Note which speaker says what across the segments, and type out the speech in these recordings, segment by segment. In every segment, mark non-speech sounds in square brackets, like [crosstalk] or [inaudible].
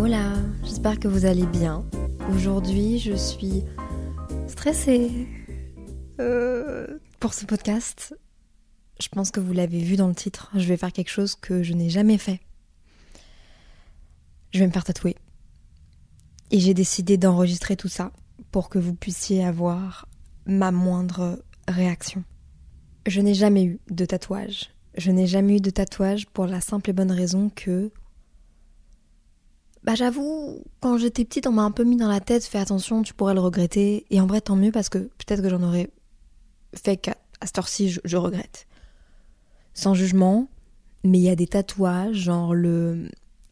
Speaker 1: Hola, j'espère que vous allez bien. Aujourd'hui, je suis stressée euh, pour ce podcast. Je pense que vous l'avez vu dans le titre. Je vais faire quelque chose que je n'ai jamais fait. Je vais me faire tatouer. Et j'ai décidé d'enregistrer tout ça pour que vous puissiez avoir ma moindre réaction. Je n'ai jamais eu de tatouage. Je n'ai jamais eu de tatouage pour la simple et bonne raison que bah j'avoue, quand j'étais petite, on m'a un peu mis dans la tête, fais attention, tu pourrais le regretter. Et en vrai, tant mieux parce que peut-être que j'en aurais fait qu'à à cette heure-ci, je, je regrette. Sans jugement, mais il y a des tatouages, genre le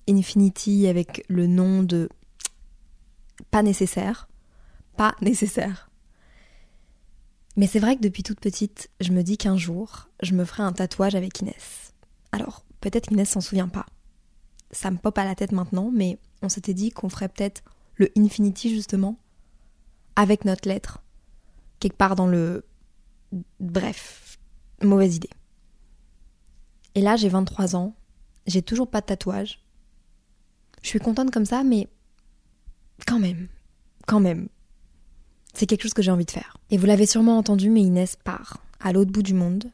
Speaker 1: Infinity avec le nom de pas nécessaire. Pas nécessaire. Mais c'est vrai que depuis toute petite, je me dis qu'un jour, je me ferai un tatouage avec Inès. Alors, peut-être qu'Inès s'en souvient pas ça me pop à la tête maintenant, mais on s'était dit qu'on ferait peut-être le Infinity justement avec notre lettre. Quelque part dans le... Bref, mauvaise idée. Et là, j'ai 23 ans, j'ai toujours pas de tatouage. Je suis contente comme ça, mais quand même, quand même. C'est quelque chose que j'ai envie de faire. Et vous l'avez sûrement entendu, mais Inès part à l'autre bout du monde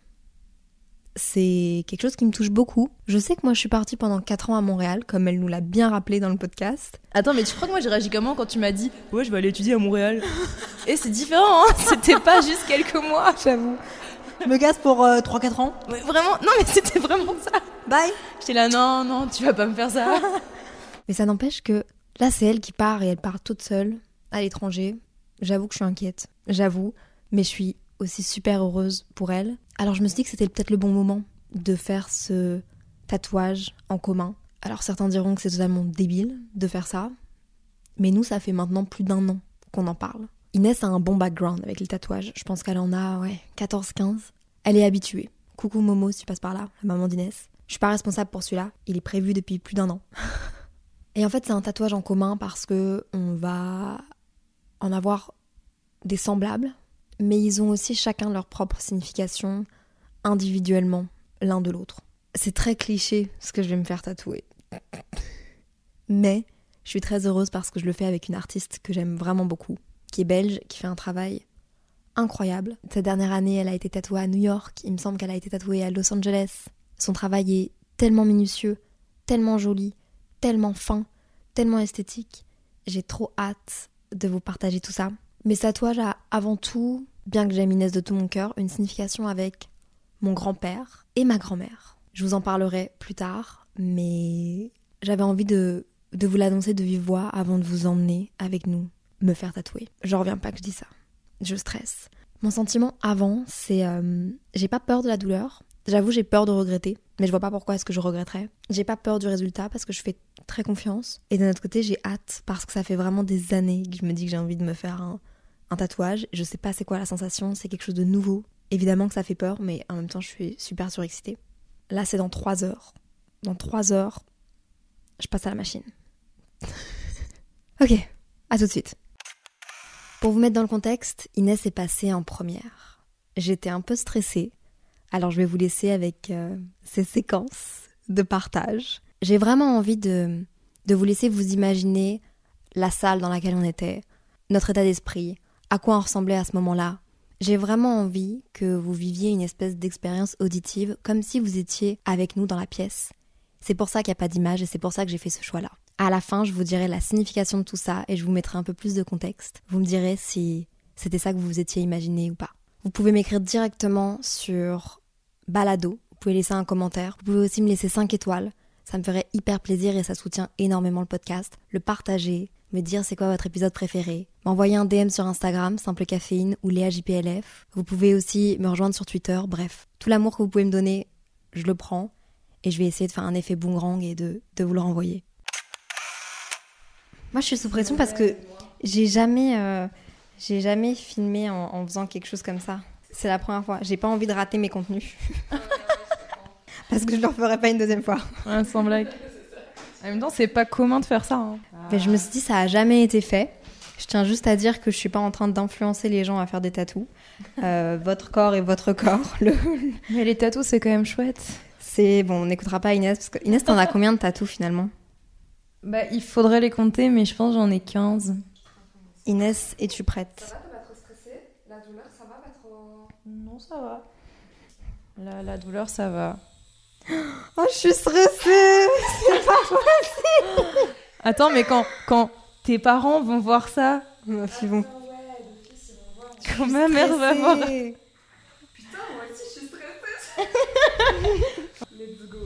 Speaker 1: c'est quelque chose qui me touche beaucoup. Je sais que moi je suis partie pendant 4 ans à Montréal, comme elle nous l'a bien rappelé dans le podcast.
Speaker 2: Attends, mais tu crois que moi j'ai réagi comment quand tu m'as dit Ouais, je vais aller étudier à Montréal [laughs] Et c'est différent, hein [laughs] C'était pas juste quelques mois.
Speaker 1: J'avoue. Je me gasse pour 3-4 ans.
Speaker 2: Mais vraiment, non, mais c'était vraiment ça.
Speaker 1: Bye
Speaker 2: J'étais là, non, non, tu vas pas me faire ça. [laughs]
Speaker 1: Mais ça n'empêche que là c'est elle qui part et elle part toute seule à l'étranger. J'avoue que je suis inquiète. J'avoue. Mais je suis aussi super heureuse pour elle. Alors je me suis dit que c'était peut-être le bon moment de faire ce tatouage en commun. Alors certains diront que c'est totalement débile de faire ça, mais nous ça fait maintenant plus d'un an qu'on en parle. Inès a un bon background avec les tatouages, je pense qu'elle en a ouais, 14-15. Elle est habituée. Coucou Momo si tu passes par là, la maman d'Inès. Je suis pas responsable pour celui-là, il est prévu depuis plus d'un an. [laughs] Et en fait c'est un tatouage en commun parce que on va en avoir des semblables mais ils ont aussi chacun leur propre signification individuellement l'un de l'autre. C'est très cliché ce que je vais me faire tatouer. Mais je suis très heureuse parce que je le fais avec une artiste que j'aime vraiment beaucoup, qui est belge, qui fait un travail incroyable. Cette dernière année, elle a été tatouée à New York, il me semble qu'elle a été tatouée à Los Angeles. Son travail est tellement minutieux, tellement joli, tellement fin, tellement esthétique. J'ai trop hâte de vous partager tout ça. Mes tatouages avant tout bien que j'aime Inès de tout mon cœur, une signification avec mon grand-père et ma grand-mère. Je vous en parlerai plus tard, mais j'avais envie de, de vous l'annoncer de vive voix avant de vous emmener avec nous me faire tatouer. Je reviens pas que je dis ça. Je stresse. Mon sentiment avant, c'est euh, j'ai pas peur de la douleur. J'avoue, j'ai peur de regretter, mais je vois pas pourquoi est-ce que je regretterais. J'ai pas peur du résultat parce que je fais très confiance. Et d'un autre côté, j'ai hâte parce que ça fait vraiment des années que je me dis que j'ai envie de me faire un, un tatouage. Je sais pas c'est quoi la sensation, c'est quelque chose de nouveau. Évidemment que ça fait peur, mais en même temps, je suis super surexcitée. Là, c'est dans 3 heures. Dans 3 heures, je passe à la machine. ok, à tout de suite. Pour vous mettre dans le contexte, Inès est passée en première. J'étais un peu stressée, alors je vais vous laisser avec euh, ces séquences de partage. J'ai vraiment envie de, de vous laisser vous imaginer la salle dans laquelle on était, notre état d'esprit, à quoi on ressemblait à ce moment-là. J'ai vraiment envie que vous viviez une espèce d'expérience auditive comme si vous étiez avec nous dans la pièce. C'est pour ça qu'il n'y a pas d'image et c'est pour ça que j'ai fait ce choix-là. À la fin, je vous dirai la signification de tout ça et je vous mettrai un peu plus de contexte. Vous me direz si c'était ça que vous vous étiez imaginé ou pas. Vous pouvez m'écrire directement sur Balado. Vous pouvez laisser un commentaire. Vous pouvez aussi me laisser 5 étoiles. Ça me ferait hyper plaisir et ça soutient énormément le podcast. Le partager, me dire c'est quoi votre épisode préféré, m'envoyer un DM sur Instagram, Simple Caféine ou Léa JPLF. Vous pouvez aussi me rejoindre sur Twitter. Bref, tout l'amour que vous pouvez me donner, je le prends et je vais essayer de faire un effet boomerang et de, de vous le renvoyer. Moi, je suis sous pression parce que j'ai jamais, euh, j'ai jamais filmé en, en faisant quelque chose comme ça. C'est la première fois. J'ai pas envie de rater mes contenus. [laughs] parce que je ne le referai pas une deuxième fois.
Speaker 2: Ouais, sans blague. En même temps, c'est pas commun de faire ça. hein.
Speaker 1: Mais je me suis dit, ça a jamais été fait. Je tiens juste à dire que je suis pas en train d'influencer les gens à faire des tatous. Euh, [laughs] votre corps est votre corps. [laughs] Le...
Speaker 2: Mais les tatous, c'est quand même chouette.
Speaker 1: C'est bon, on n'écoutera pas Inès parce que Inès, t'en as [laughs] combien de tatous finalement?
Speaker 2: Bah, il faudrait les compter, mais je pense que j'en ai 15.
Speaker 1: Inès, es-tu prête?
Speaker 2: Non, ça va. La, la douleur, ça va.
Speaker 1: Oh, je suis stressée.
Speaker 2: Attends, mais quand, quand tes parents vont voir ça,
Speaker 1: Ma fille vont.
Speaker 2: quand ma mère va voir.
Speaker 1: stressée. [laughs]
Speaker 3: Let's go.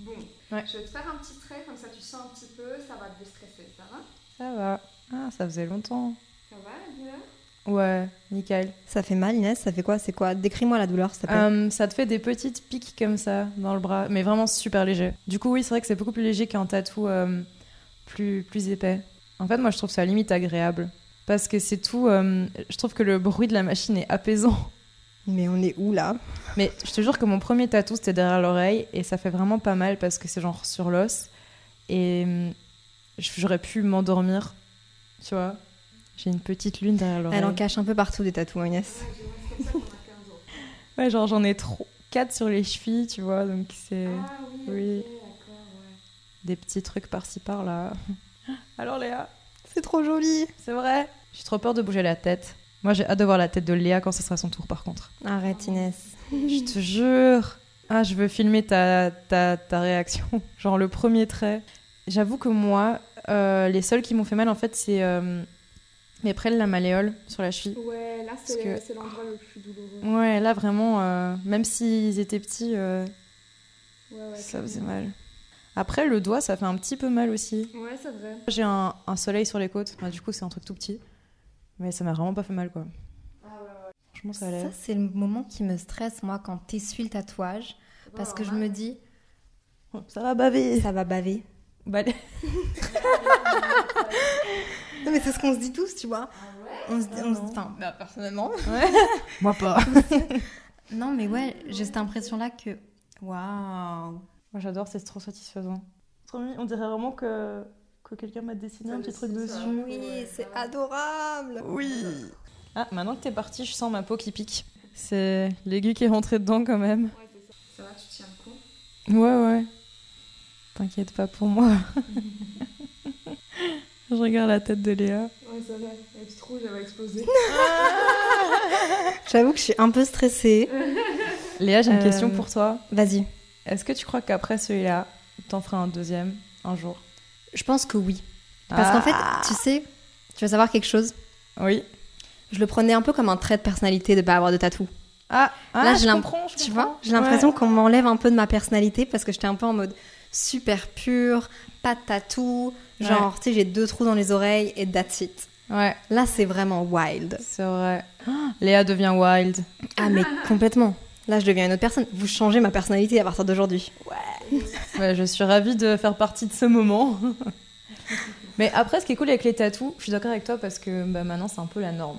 Speaker 3: Bon,
Speaker 2: Ouais.
Speaker 3: je vais te faire un petit trait, comme ça tu sens un petit peu, ça va te déstresser, ça va?
Speaker 2: Ça va. Ah, ça faisait longtemps.
Speaker 3: Ça va la douleur
Speaker 2: Ouais, nickel.
Speaker 1: Ça fait mal, Inès? Ça fait quoi? C'est quoi? Décris-moi la douleur, s'il te plaît.
Speaker 2: Euh, ça te fait des petites piques comme ça dans le bras, mais vraiment super léger. Du coup, oui, c'est vrai que c'est beaucoup plus léger qu'un tatou euh, plus, plus épais. En fait, moi, je trouve ça limite agréable. Parce que c'est tout. euh, je trouve que le bruit de la machine est apaisant.
Speaker 1: Mais on est où là?
Speaker 2: Mais je te jure que mon premier tatou, c'était derrière l'oreille, et ça fait vraiment pas mal parce que c'est genre sur l'os. Et hum, j'aurais pu m'endormir, tu vois. J'ai une petite lune derrière l'oreille.
Speaker 1: Elle en cache un peu partout des tatous, Inès.
Speaker 2: Ouais, genre j'en ai trop. 4 sur les chevilles, tu vois, donc c'est
Speaker 3: Ah oui,
Speaker 2: des petits trucs par-ci par-là. Alors Léa,
Speaker 1: C'est trop joli.
Speaker 2: c'est vrai J'ai trop peur de bouger la tête. Moi j'ai hâte de voir la tête de Léa quand ce sera son tour par contre.
Speaker 1: Arrête, Inès.
Speaker 2: Je te jure Ah, je veux filmer ta, ta, ta réaction. [laughs] Genre le premier trait. J'avoue que moi, euh, les seuls qui m'ont fait mal en fait, c'est euh, mes de la malléole sur la cheville.
Speaker 3: Ouais, là c'est
Speaker 2: que-
Speaker 3: c'est l'endroit le plus douloureux.
Speaker 2: Ouais, là vraiment, euh, même s'ils étaient petits, euh,
Speaker 3: Ouais, ouais,
Speaker 2: ça faisait mal. Après, le doigt, ça fait un petit peu mal aussi.
Speaker 3: Ouais, c'est vrai.
Speaker 2: J'ai un, un soleil sur les côtes. Bah, du coup, c'est un truc tout petit. Mais ça m'a vraiment pas fait mal, quoi. Franchement, ça allait.
Speaker 1: Ça, c'est le moment qui me stresse, moi, quand t'essuies le tatouage. Parce que je me dis,
Speaker 2: Ça va baver.
Speaker 1: ça va baver.
Speaker 2: Bah, [laughs]
Speaker 1: Non, mais c'est ce qu'on se dit tous, tu vois. on se dit, on se- enfin, bah, personnellement.
Speaker 2: Moi pas. [laughs]
Speaker 1: Non, mais ouais, j'ai cette impression-là que. Waouh!
Speaker 2: Moi, j'adore, c'est trop satisfaisant. Trop mignon. On dirait vraiment que, que quelqu'un m'a dessiné un petit truc dessus.
Speaker 1: Oui, c'est adorable!
Speaker 2: Oui. Ah, maintenant que t'es parti, je sens ma peau qui pique. C'est l'aiguille qui est rentrée dedans quand même.
Speaker 3: Ouais, c'est ça. Ça va, tu tiens le coup
Speaker 2: Ouais, ouais. T'inquiète pas pour moi. [laughs] je regarde la tête de Léa.
Speaker 3: Ouais, ça va. La petite rouge, elle va exploser. [laughs]
Speaker 1: J'avoue que je suis un peu stressée.
Speaker 2: Léa, j'ai une
Speaker 1: Euh,
Speaker 2: question pour toi.
Speaker 1: Vas-y.
Speaker 2: Est-ce que tu crois qu'après celui-là, t'en feras un deuxième un jour?
Speaker 1: Je pense que oui. Parce qu'en fait,
Speaker 2: Ah.
Speaker 1: tu sais, tu veux savoir quelque chose?
Speaker 2: Oui.
Speaker 1: Je le prenais un peu comme un trait de personnalité de pas avoir de tatou.
Speaker 2: Ah, ah
Speaker 1: Là,
Speaker 2: je
Speaker 1: j'ai l'im-
Speaker 2: comprends, je
Speaker 1: Tu
Speaker 2: comprends.
Speaker 1: vois, j'ai l'impression
Speaker 2: Ouais.
Speaker 1: qu'on m'enlève un peu de ma personnalité parce que j'étais un peu en mode super pure, pas de tatou, genre, tu sais, j'ai deux trous dans les oreilles et that's it.
Speaker 2: Ouais,
Speaker 1: Là, c'est vraiment wild.
Speaker 2: c'est vrai. [gasps] Léa devient wild.
Speaker 1: Ah, mais complètement. Là, je deviens une autre personne. Vous changez ma personnalité à partir d'aujourd'hui.
Speaker 2: Ouais, je suis ravie de faire partie de ce moment. [laughs] Mais après, ce qui est cool avec les tatous, je suis d'accord avec toi parce que bah, maintenant, c'est un peu la norme.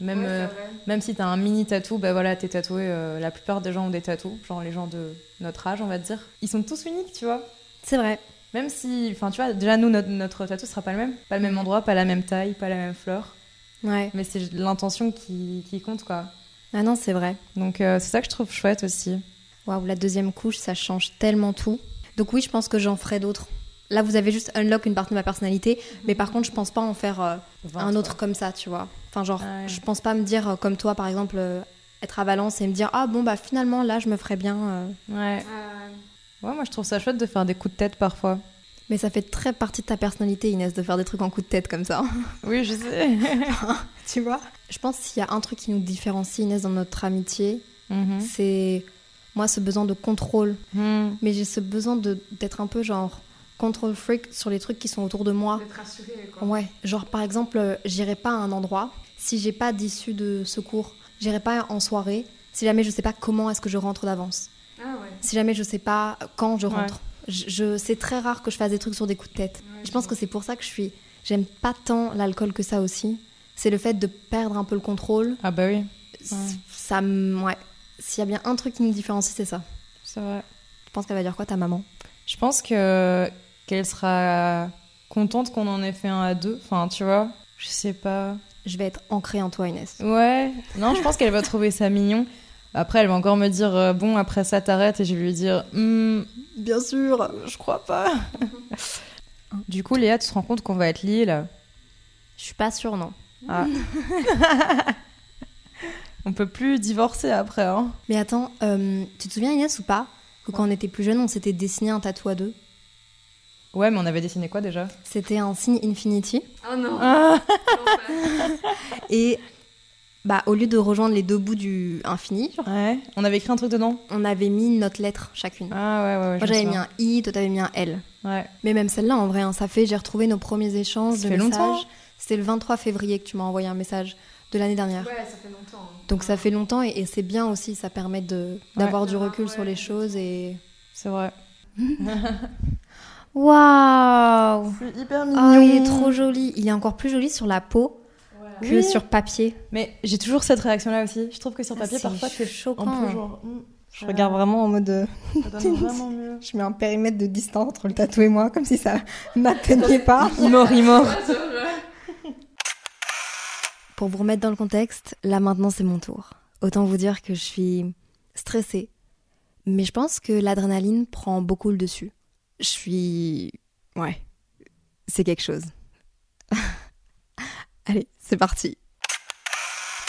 Speaker 2: Même,
Speaker 3: Ouais,
Speaker 2: euh, même si t'as un mini tatou, bah voilà, t'es tatoué. euh, la plupart des gens ont des tatous, genre les gens de notre âge, on va dire. Ils sont tous uniques, tu vois.
Speaker 1: C'est vrai.
Speaker 2: Même si, enfin, tu vois, déjà nous, notre, notre tatou sera pas le même. Pas le même endroit, pas la même taille, pas la même fleur.
Speaker 1: Ouais.
Speaker 2: Mais c'est l'intention qui, qui compte, quoi.
Speaker 1: Ah non, c'est vrai.
Speaker 2: Donc euh, c'est ça que je trouve chouette aussi.
Speaker 1: Waouh, la deuxième couche, ça change tellement tout. Donc oui, je pense que j'en ferai d'autres. Là, vous avez juste unlock une partie de ma personnalité, mais par contre, je pense pas en faire euh, un autre comme ça, tu vois. Enfin, genre,
Speaker 2: Ouais.
Speaker 1: je pense pas me dire euh, comme toi, par exemple, euh, être à Valence et me dire ah bon bah finalement là, je me ferais bien. euh.
Speaker 2: Ouais.
Speaker 3: Euh,
Speaker 2: Ouais, moi je trouve ça chouette de faire des coups de tête parfois.
Speaker 1: Mais ça fait très partie de ta personnalité, Inès, de faire des trucs en coup de tête comme ça. [laughs]
Speaker 2: Oui, je sais. [laughs]
Speaker 1: tu vois? Je pense qu'il y a un truc qui nous différencie, Inès, dans notre amitié,
Speaker 2: Mhm.
Speaker 1: c'est moi ce besoin de contrôle.
Speaker 2: Hmm.
Speaker 1: Mais j'ai ce besoin de d'être un peu genre control freak sur les trucs qui sont autour de moi.
Speaker 3: D'être rassuré, quoi.
Speaker 1: Ouais, genre par exemple, euh, j'irai pas à un endroit si j'ai pas d'issue de secours. J'irai pas en soirée si jamais je sais pas comment est-ce que je rentre d'avance.
Speaker 3: Ah ouais.
Speaker 1: Si jamais je sais pas quand je
Speaker 2: Ouais.
Speaker 1: Je, je- c'est très rare que je fasse des trucs sur des coups de tête.
Speaker 3: Ouais,
Speaker 1: je pense que c'est pour ça que je suis. J'aime pas tant l'alcool que ça aussi. C'est le fait de perdre un peu le contrôle.
Speaker 2: Ah bah oui,
Speaker 1: Ça. Ouais. S'il y a bien un truc qui nous différencie, c'est ça.
Speaker 2: c'est vrai.
Speaker 1: Je pense qu'elle va dire quoi ta maman?
Speaker 2: Je pense que qu'elle sera contente qu'on en ait fait un à deux. Enfin, tu vois, je sais pas.
Speaker 1: Je vais être ancrée en toi, Inès.
Speaker 2: Ouais, non, je pense qu'elle va trouver ça mignon. Après, elle va encore me dire euh, bon, après ça, t'arrêtes, et je vais lui dire Hmm,
Speaker 1: Bien sûr.
Speaker 2: je crois pas. [laughs] du coup, Léa, tu te rends compte qu'on va être liés là?
Speaker 1: Je suis pas sûre, non.
Speaker 2: Ah. [laughs] On peut plus divorcer après, hein.
Speaker 1: Mais attends, euh, tu te souviens, Inès, ou pas? Que quand on était plus jeune, on s'était dessiné un tatou à deux.
Speaker 2: Ouais, mais on avait dessiné quoi déjà?
Speaker 1: C'était un signe infinity.
Speaker 3: Oh non.
Speaker 2: Ah. [laughs]
Speaker 1: Et bah, au lieu de rejoindre les deux bouts du infini, genre,
Speaker 2: Ouais, on avait écrit un truc dedans
Speaker 1: on avait mis notre lettre chacune.
Speaker 2: Ah ouais, ouais, ouais. je
Speaker 1: Moi,
Speaker 2: me
Speaker 1: j'avais mis
Speaker 2: souviens.
Speaker 1: un I, toi, t'avais mis un L.
Speaker 2: Ouais.
Speaker 1: Mais même celle-là, en vrai, hein, ça fait, j'ai retrouvé nos premiers échanges
Speaker 2: Ça
Speaker 1: de
Speaker 2: fait
Speaker 1: messages.
Speaker 2: longtemps.
Speaker 1: C'était le 23 février que tu m'as envoyé un message de l'année dernière.
Speaker 3: Ouais, ça fait longtemps. hein.
Speaker 1: Donc ça fait longtemps et, et c'est bien aussi, ça permet de d'avoir du
Speaker 3: Ah,
Speaker 1: recul
Speaker 3: ouais.
Speaker 1: sur les choses et...
Speaker 2: C'est vrai. [laughs]
Speaker 1: Waouh
Speaker 2: C'est hyper
Speaker 1: Oh, il est trop joli. Il est encore plus joli sur la peau que
Speaker 2: Oui.
Speaker 1: sur papier.
Speaker 2: Mais j'ai toujours cette réaction-là aussi. Je trouve que sur papier,
Speaker 1: Ah,
Speaker 2: parfois, c'est
Speaker 1: choquant.
Speaker 2: un peu genre. hmm,
Speaker 1: Je regarde vraiment en mode... euh, [laughs]
Speaker 2: vraiment mieux.
Speaker 1: Je mets un périmètre de distance entre le tatou et moi, comme si ça [laughs] m'atteignait pas.
Speaker 2: Il mort, il mort. [laughs]
Speaker 1: Pour vous remettre dans le contexte, là maintenant c'est mon tour. Autant vous dire que je suis stressée. Mais je pense que l'adrénaline prend beaucoup le dessus. Je suis... Ouais. C'est quelque chose. Allez, c'est parti.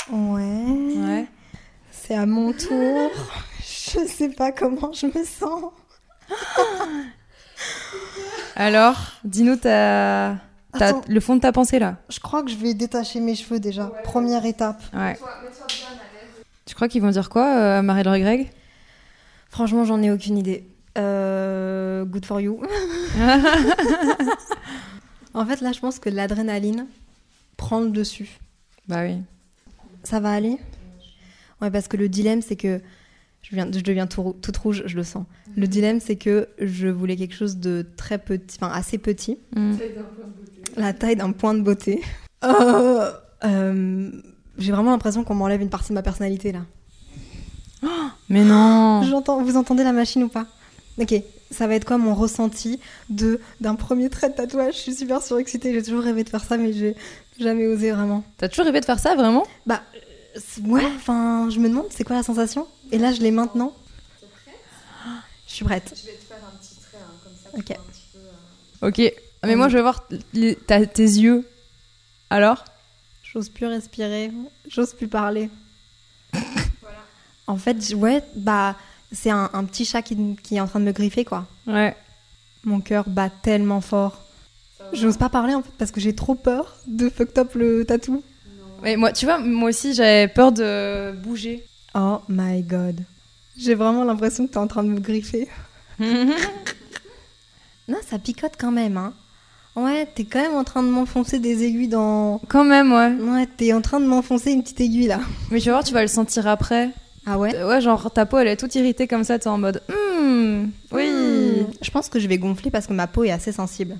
Speaker 1: Ouais.
Speaker 2: Ouais.
Speaker 1: C'est à mon tour. Je sais pas comment je me sens.
Speaker 2: Alors, dis-nous ta... le fond de ta pensée là.
Speaker 1: Je crois que je vais détacher mes cheveux déjà. Première étape.
Speaker 2: Ouais.
Speaker 3: À.
Speaker 2: Tu crois qu'ils vont dire quoi, euh, Marie-Laure et Greg
Speaker 1: Franchement, j'en ai aucune idée. Euh, good for you. [laughs] en fait, là, je pense que l'adrénaline prend le dessus.
Speaker 2: Bah oui.
Speaker 1: Ça va aller? Ouais, parce que le dilemme, c'est que. Je, viens, je deviens tout toute rouge, je le sens. Le dilemme, c'est que je voulais quelque chose de très petit, enfin assez petit,
Speaker 2: Hmm.
Speaker 1: la taille d'un point de beauté. Euh, [laughs] euh, J'ai vraiment l'impression qu'on m'enlève une partie de ma personnalité là.
Speaker 2: Mais non.
Speaker 1: J'entends, vous entendez la machine ou pas? Ok, ça va être quoi mon ressenti de d'un premier trait de tatouage? Je suis super surexcitée, j'ai toujours rêvé de faire ça, mais j'ai jamais osé vraiment.
Speaker 2: T'as toujours rêvé de faire ça, vraiment?
Speaker 1: Bah, euh, ouais, enfin, je me demande c'est quoi la sensation? Et là, je l'ai maintenant. Je suis prête.
Speaker 3: Je vais te faire un petit trait, hein, comme ça.
Speaker 1: Ok.
Speaker 3: un petit peu, euh,
Speaker 2: Ok. Mais moi, je vais voir les- ta- tes yeux. Alors?
Speaker 1: J'ose plus respirer, j'ose plus parler. [laughs]
Speaker 3: Voilà.
Speaker 1: En fait, ouais, bah, c'est un, un petit chat qui, qui est en train de me griffer, quoi.
Speaker 2: Ouais.
Speaker 1: Mon cœur bat tellement fort. J'ose pas parler, en fait, parce que j'ai trop peur de fuck up le tatou.
Speaker 2: Mais moi, tu vois, moi aussi, j'avais peur de bouger.
Speaker 1: Oh my god. J'ai vraiment l'impression que t'es en train de me griffer. [laughs] Non, ça picote quand même, hein. Ouais, t'es quand même en train de m'enfoncer des aiguilles dans...
Speaker 2: Quand même, ouais.
Speaker 1: Ouais, t'es en train de m'enfoncer une petite aiguille, là.
Speaker 2: Mais tu vas voir, tu vas le sentir après.
Speaker 1: Ah ouais?
Speaker 2: Ouais, genre ta peau, elle est toute irritée comme ça, t'es en mode. Hmm, oui.
Speaker 1: Hmm. Je pense que je vais gonfler parce que ma peau est assez sensible.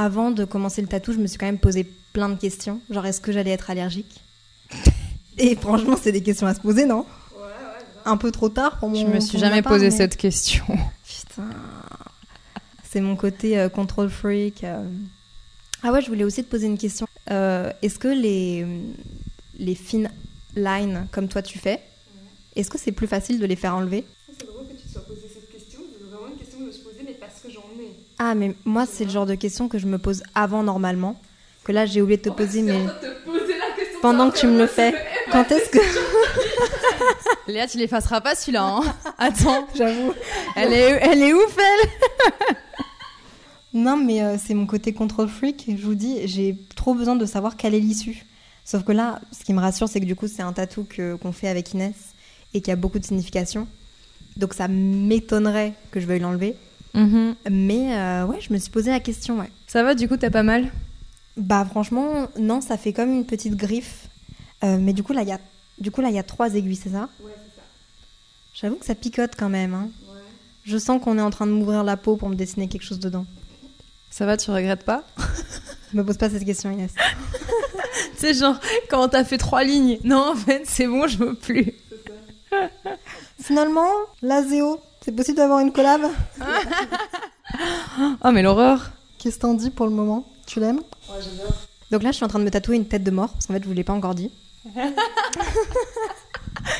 Speaker 1: Avant de commencer le tatou, je me suis quand même posé plein de questions. Genre, est-ce que j'allais être allergique [laughs] Et franchement, c'est des questions à se poser, non?
Speaker 3: Ouais, ouais, grave.
Speaker 1: Un peu trop tard pour mon
Speaker 2: Je me suis jamais
Speaker 1: part,
Speaker 2: posé
Speaker 1: mais-
Speaker 2: cette question.
Speaker 1: Putain. C'est mon côté euh, control freak. euh. Ah ouais, je voulais aussi te poser une question. Euh, est-ce que les, les fines lines, comme toi tu fais, est-ce que c'est plus facile de les faire enlever?
Speaker 3: C'est drôle que tu te sois posé cette question. C'est vraiment une question de se poser, mais parce que j'en ai.
Speaker 1: Ah, mais moi, c'est le genre de question que je me pose avant normalement. Que là, j'ai oublié de te poser, mais
Speaker 3: te poser la question.
Speaker 1: pendant que tu me le fais, quand est-ce que. [laughs]
Speaker 2: Léa, tu l'effaceras pas celui-là, hein [laughs] Attends,
Speaker 1: J'avoue.
Speaker 2: elle est, elle est ouf, elle [laughs]
Speaker 1: Non, mais euh, c'est mon côté control freak. Je vous dis, j'ai trop besoin de savoir quelle est l'issue. Sauf que là, ce qui me rassure, c'est que du coup, c'est un tatou qu'on fait avec Inès et qui a beaucoup de signification. Donc ça m'étonnerait que je veuille l'enlever.
Speaker 2: Mhm.
Speaker 1: Mais euh, ouais, je me suis posé la question, ouais.
Speaker 2: Ça va, du coup, t'as pas mal?
Speaker 1: Bah franchement, non, ça fait comme une petite griffe. Euh, mais du coup, là, il y a, du coup, là, il y a trois aiguilles, c'est ça?
Speaker 3: Ouais, c'est ça.
Speaker 1: J'avoue que ça picote quand même. Hein.
Speaker 3: Ouais.
Speaker 1: Je sens qu'on est en train de m'ouvrir la peau pour me dessiner quelque chose dedans.
Speaker 2: Ça va, tu regrettes pas?
Speaker 1: Me pose pas cette question, Inès. [laughs]
Speaker 2: Tu sais, genre, quand t'as fait trois lignes, non, en fait, c'est bon, je veux plus. [laughs]
Speaker 1: Finalement, la Zéo, c'est possible d'avoir une collab [laughs]
Speaker 2: Oh, mais l'horreur
Speaker 1: Qu'est-ce que t'en dis pour le moment? Tu l'aimes?
Speaker 3: Ouais, j'adore.
Speaker 1: Donc là, je suis en train de me tatouer une tête de mort, parce qu'en fait, je vous l'ai pas encore dit. [laughs]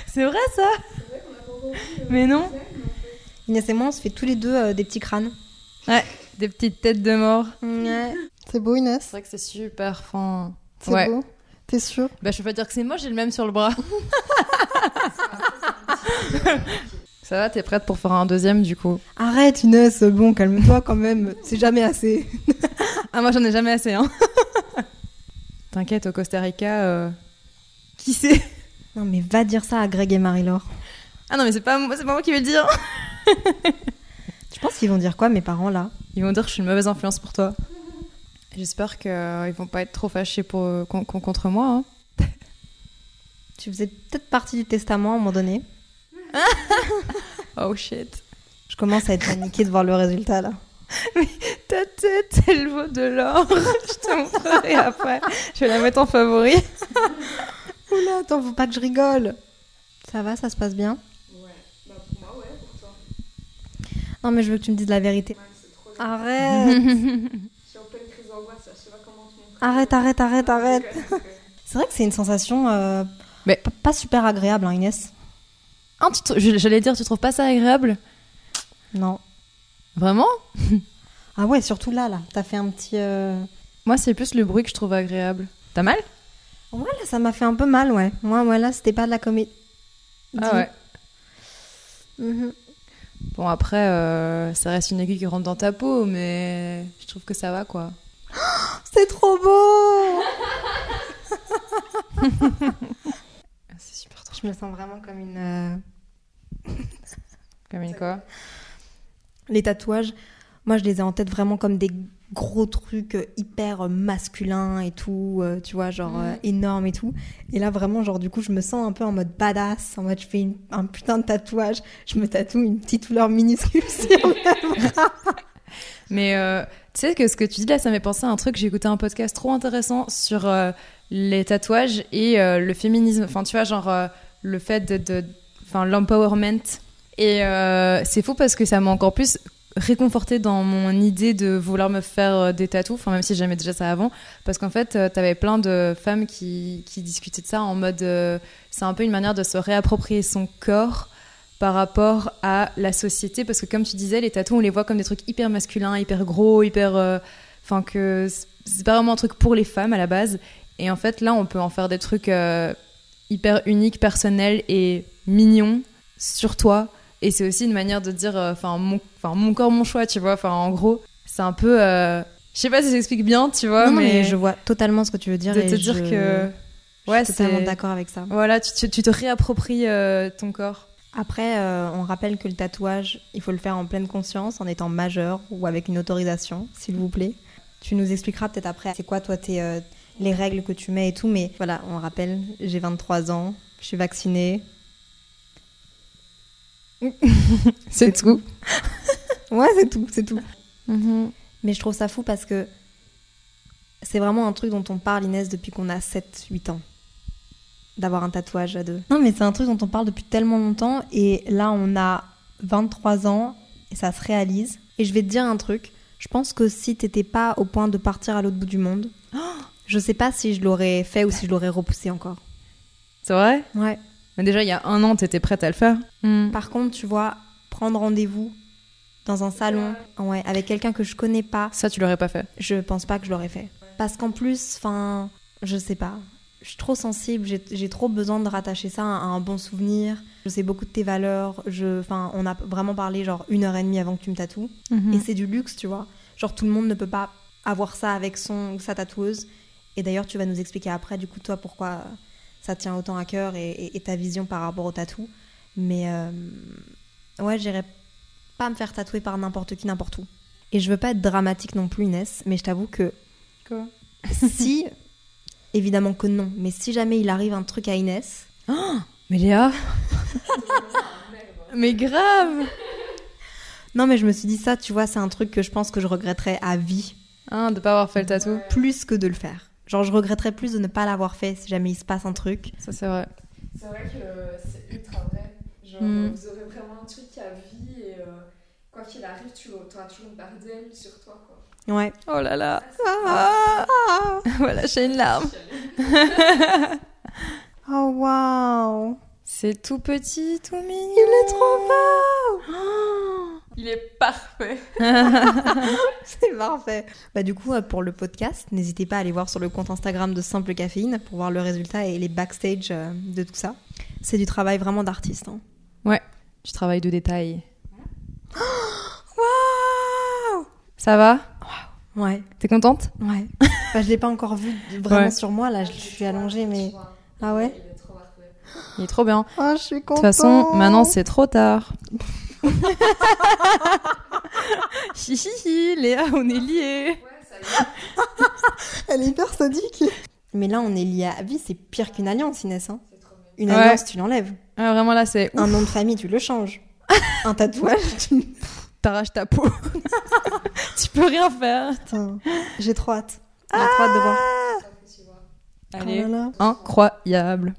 Speaker 2: C'est vrai, ça? Mais non
Speaker 1: Inès et moi, on se fait tous les deux euh, des petits crânes.
Speaker 2: Ouais, des petites têtes de mort.
Speaker 1: Ouais. [laughs] C'est beau, Inès?
Speaker 2: C'est vrai que c'est super fin.
Speaker 1: C'est
Speaker 2: Ouais.
Speaker 1: beau T'es sûre?
Speaker 2: Bah, je peux pas dire que c'est moi, j'ai le même sur le bras. Ça va, t'es prête pour faire un deuxième, du coup
Speaker 1: Arrête, Inès, bon, calme-toi quand même. C'est jamais assez. [laughs]
Speaker 2: Ah, moi, j'en ai jamais assez, hein. [laughs] T'inquiète, au Costa Rica, euh, qui sait [laughs]
Speaker 1: Non, mais va dire ça à Greg et Marie-Laure.
Speaker 2: Ah non, mais c'est pas, moi- c'est pas moi qui vais le dire.
Speaker 1: Tu penses qu'ils vont dire quoi, mes parents, là?
Speaker 2: Ils vont dire que je suis une mauvaise influence pour toi. J'espère qu'ils vont pas être trop fâchés pour, euh, con- con- contre moi. Hein.
Speaker 1: Tu faisais peut-être partie du testament à un moment donné. [laughs]
Speaker 2: Oh shit.
Speaker 1: Je commence à être paniquée de voir le résultat, là. [laughs]
Speaker 2: Ta tête, elle vaut de l'or. [laughs] je te montrerai après. Je vais la mettre en favori.
Speaker 1: Oula, attends, faut pas que je rigole. Ça va, ça se passe bien?
Speaker 3: Ouais. Bah, pour moi, ouais, pour toi.
Speaker 1: Non, mais je veux que tu me dises la vérité.
Speaker 3: Ouais, trop.
Speaker 1: Arrête
Speaker 3: Je suis en pleine crise d'angoisse, là, je sais pas comment te montrer.
Speaker 1: Arrête, arrête, arrête, arrête C'est vrai que c'est une sensation euh,
Speaker 2: Mais-
Speaker 1: pas super agréable, hein, Inès
Speaker 2: Je- J'allais dire, tu trouves pas ça agréable?
Speaker 1: Non.
Speaker 2: Vraiment?
Speaker 1: Ah ouais, surtout là, là. T'as fait un petit... euh,
Speaker 2: Moi, c'est plus le bruit que je trouve agréable. T'as mal?
Speaker 1: Ouais, là, ça m'a fait un peu mal, ouais. Moi, ouais, là, c'était pas de la comédie.
Speaker 2: Ah ouais.
Speaker 1: Mhm.
Speaker 2: Bon, après, euh, ça reste une aiguille qui rentre dans ta peau, mais je trouve que ça va, quoi. [gasps]
Speaker 1: C'est trop beau [laughs] [laughs]
Speaker 2: C'est super trop.
Speaker 1: Je me sens vraiment comme une...
Speaker 2: Comme une quoi
Speaker 1: Les tatouages, moi, je les ai en tête vraiment comme des gros trucs euh, hyper masculins et tout, euh, tu vois, genre euh, énorme et tout. Et là, vraiment, genre, du coup, je me sens un peu en mode badass, en mode je fais une- un putain de tatouage, je me tatoue une petite fleur minuscule sur le bras. [laughs]
Speaker 2: Mais euh, tu sais que ce que tu dis là, ça m'est pensé à un truc. J'ai écouté un podcast trop intéressant sur euh, les tatouages et le féminisme. Enfin, tu vois, genre le fait de. de- Enfin, l'empowerment. Et euh, c'est fou parce que ça m'a encore plus réconforté dans mon idée de vouloir me faire euh, des tatous, enfin même si j'aimais déjà ça avant, parce qu'en fait, euh, t'avais plein de femmes qui, discutaient de ça en mode, euh, c'est un peu une manière de se réapproprier son corps par rapport à la société. Parce que comme tu disais les tatous on les voit comme des trucs hyper masculins hyper gros hyper euh, enfin que c'est- pas vraiment un truc pour les femmes à la base. Et en fait là on peut en faire des trucs euh, hyper uniques personnels et mignons sur toi et c'est aussi une manière de dire euh, enfin mon enfin mon corps mon choix tu vois enfin en gros c'est un peu euh, je sais pas si j'explique bien tu vois
Speaker 1: Non, non,
Speaker 2: mais,
Speaker 1: mais je vois totalement ce que tu veux dire.
Speaker 2: de
Speaker 1: et
Speaker 2: te dire
Speaker 1: je-
Speaker 2: que
Speaker 1: je
Speaker 2: ouais
Speaker 1: suis totalement d'accord avec ça.
Speaker 2: voilà tu, tu- tu te réappropries euh, ton corps
Speaker 1: Après, euh, on rappelle que le tatouage, il faut le faire en pleine conscience, en étant majeur ou avec une autorisation, s'il vous plaît. Tu nous expliqueras peut-être après, c'est quoi toi tes, euh, les règles que tu mets et tout, mais voilà, on rappelle, j'ai 23 ans, je suis vaccinée. [laughs]
Speaker 2: c'est tout [laughs]
Speaker 1: Ouais, c'est tout, c'est tout.
Speaker 2: Mhm.
Speaker 1: Mais je trouve ça fou parce que c'est vraiment un truc dont on parle, Inès, depuis qu'on a 7-8 ans. D'avoir un tatouage à deux. Non, mais c'est un truc dont on parle depuis tellement longtemps. Et là, on a 23 ans et ça se réalise. Et je vais te dire un truc. Je pense que si t'étais pas au point de partir à l'autre bout du monde, [gasps] je sais pas si je l'aurais fait ou si je l'aurais repoussé encore.
Speaker 2: c'est vrai?
Speaker 1: Ouais.
Speaker 2: Mais déjà, il y a un an, t'étais prête à le faire.
Speaker 1: Par contre, tu vois, prendre rendez-vous dans un salon ouais, avec quelqu'un que je connais pas,
Speaker 2: Ça, tu l'aurais pas fait.
Speaker 1: je pense pas que je l'aurais fait. Parce qu'en plus, enfin, je sais pas. Je suis trop sensible, j'ai trop besoin de rattacher ça à un bon souvenir. Je sais beaucoup de tes valeurs. Je, enfin, on a vraiment parlé genre une heure et demie avant que tu me tatoues. Et c'est du luxe, tu vois. Genre tout le monde ne peut pas avoir ça avec son ou sa tatoueuse. Et d'ailleurs, tu vas nous expliquer après, du coup, toi, pourquoi ça tient autant à cœur et, et- et ta vision par rapport au tatou. Mais euh, ouais, j'irais pas me faire tatouer par n'importe qui, n'importe où. Et je veux pas être dramatique non plus, Inès, mais je t'avoue que
Speaker 2: Quoi? [laughs]
Speaker 1: si, évidemment que non, mais si jamais il arrive un truc à Inès, [gasps]
Speaker 2: Mais Léa [laughs] Mais grave
Speaker 1: non mais je me suis dit ça, tu vois, c'est un truc que je pense que je regretterais à vie,
Speaker 2: Hein, de pas avoir fait le tatou?
Speaker 1: plus que de le faire. Genre je regretterais plus de ne pas l'avoir fait si jamais il se passe un truc.
Speaker 2: Ça, c'est vrai.
Speaker 3: C'est vrai que c'est ultra vrai. Genre,
Speaker 1: Mm.
Speaker 3: vous aurez vraiment un truc à vie et euh, quoi qu'il arrive, tu auras toujours une barre d'aile sur toi, quoi.
Speaker 1: Ouais.
Speaker 2: Oh là là Ah [laughs] Voilà, j'ai une larme. [laughs] [laughs]
Speaker 1: Oh waouh
Speaker 2: C'est tout petit, tout mignon.
Speaker 1: Il est trop beau
Speaker 3: Il est parfait. [laughs]
Speaker 1: C'est parfait. Bah du coup, euh, pour le podcast, n'hésitez pas à aller voir sur le compte Instagram de Simple Caféine pour voir le résultat et les backstage euh, de tout ça. C'est du travail vraiment d'artiste. hein.
Speaker 2: Du travail de détail. [gasps]
Speaker 1: Waouh
Speaker 2: Ça va?
Speaker 1: Ouais,
Speaker 2: T'es contente?
Speaker 1: Ouais. bah, je l'ai pas encore vu vraiment
Speaker 2: Ouais.
Speaker 1: sur moi là, je suis allongée mais. Ah ouais?
Speaker 3: Il est trop
Speaker 2: bien.
Speaker 1: Oh, je suis
Speaker 2: De toute façon, maintenant c'est trop tard. [laughs] Hi hi hi, Léa, on est liés.
Speaker 3: Ouais, ça y est,
Speaker 1: Elle est hyper sadique. Mais là, on est liés à vie, c'est pire qu'une alliance, Inès. hein. Une
Speaker 2: Ouais.
Speaker 1: alliance, tu l'enlèves.
Speaker 2: Ah, vraiment là, c'est
Speaker 1: Un nom de famille, tu le changes. [laughs] Un tatouage, tu.
Speaker 2: t'arraches ta peau. [laughs] tu peux rien faire.
Speaker 1: J'ai trop hâte. J'ai trop hâte de voir.
Speaker 2: Allez,
Speaker 1: Oh là là.
Speaker 2: incroyable.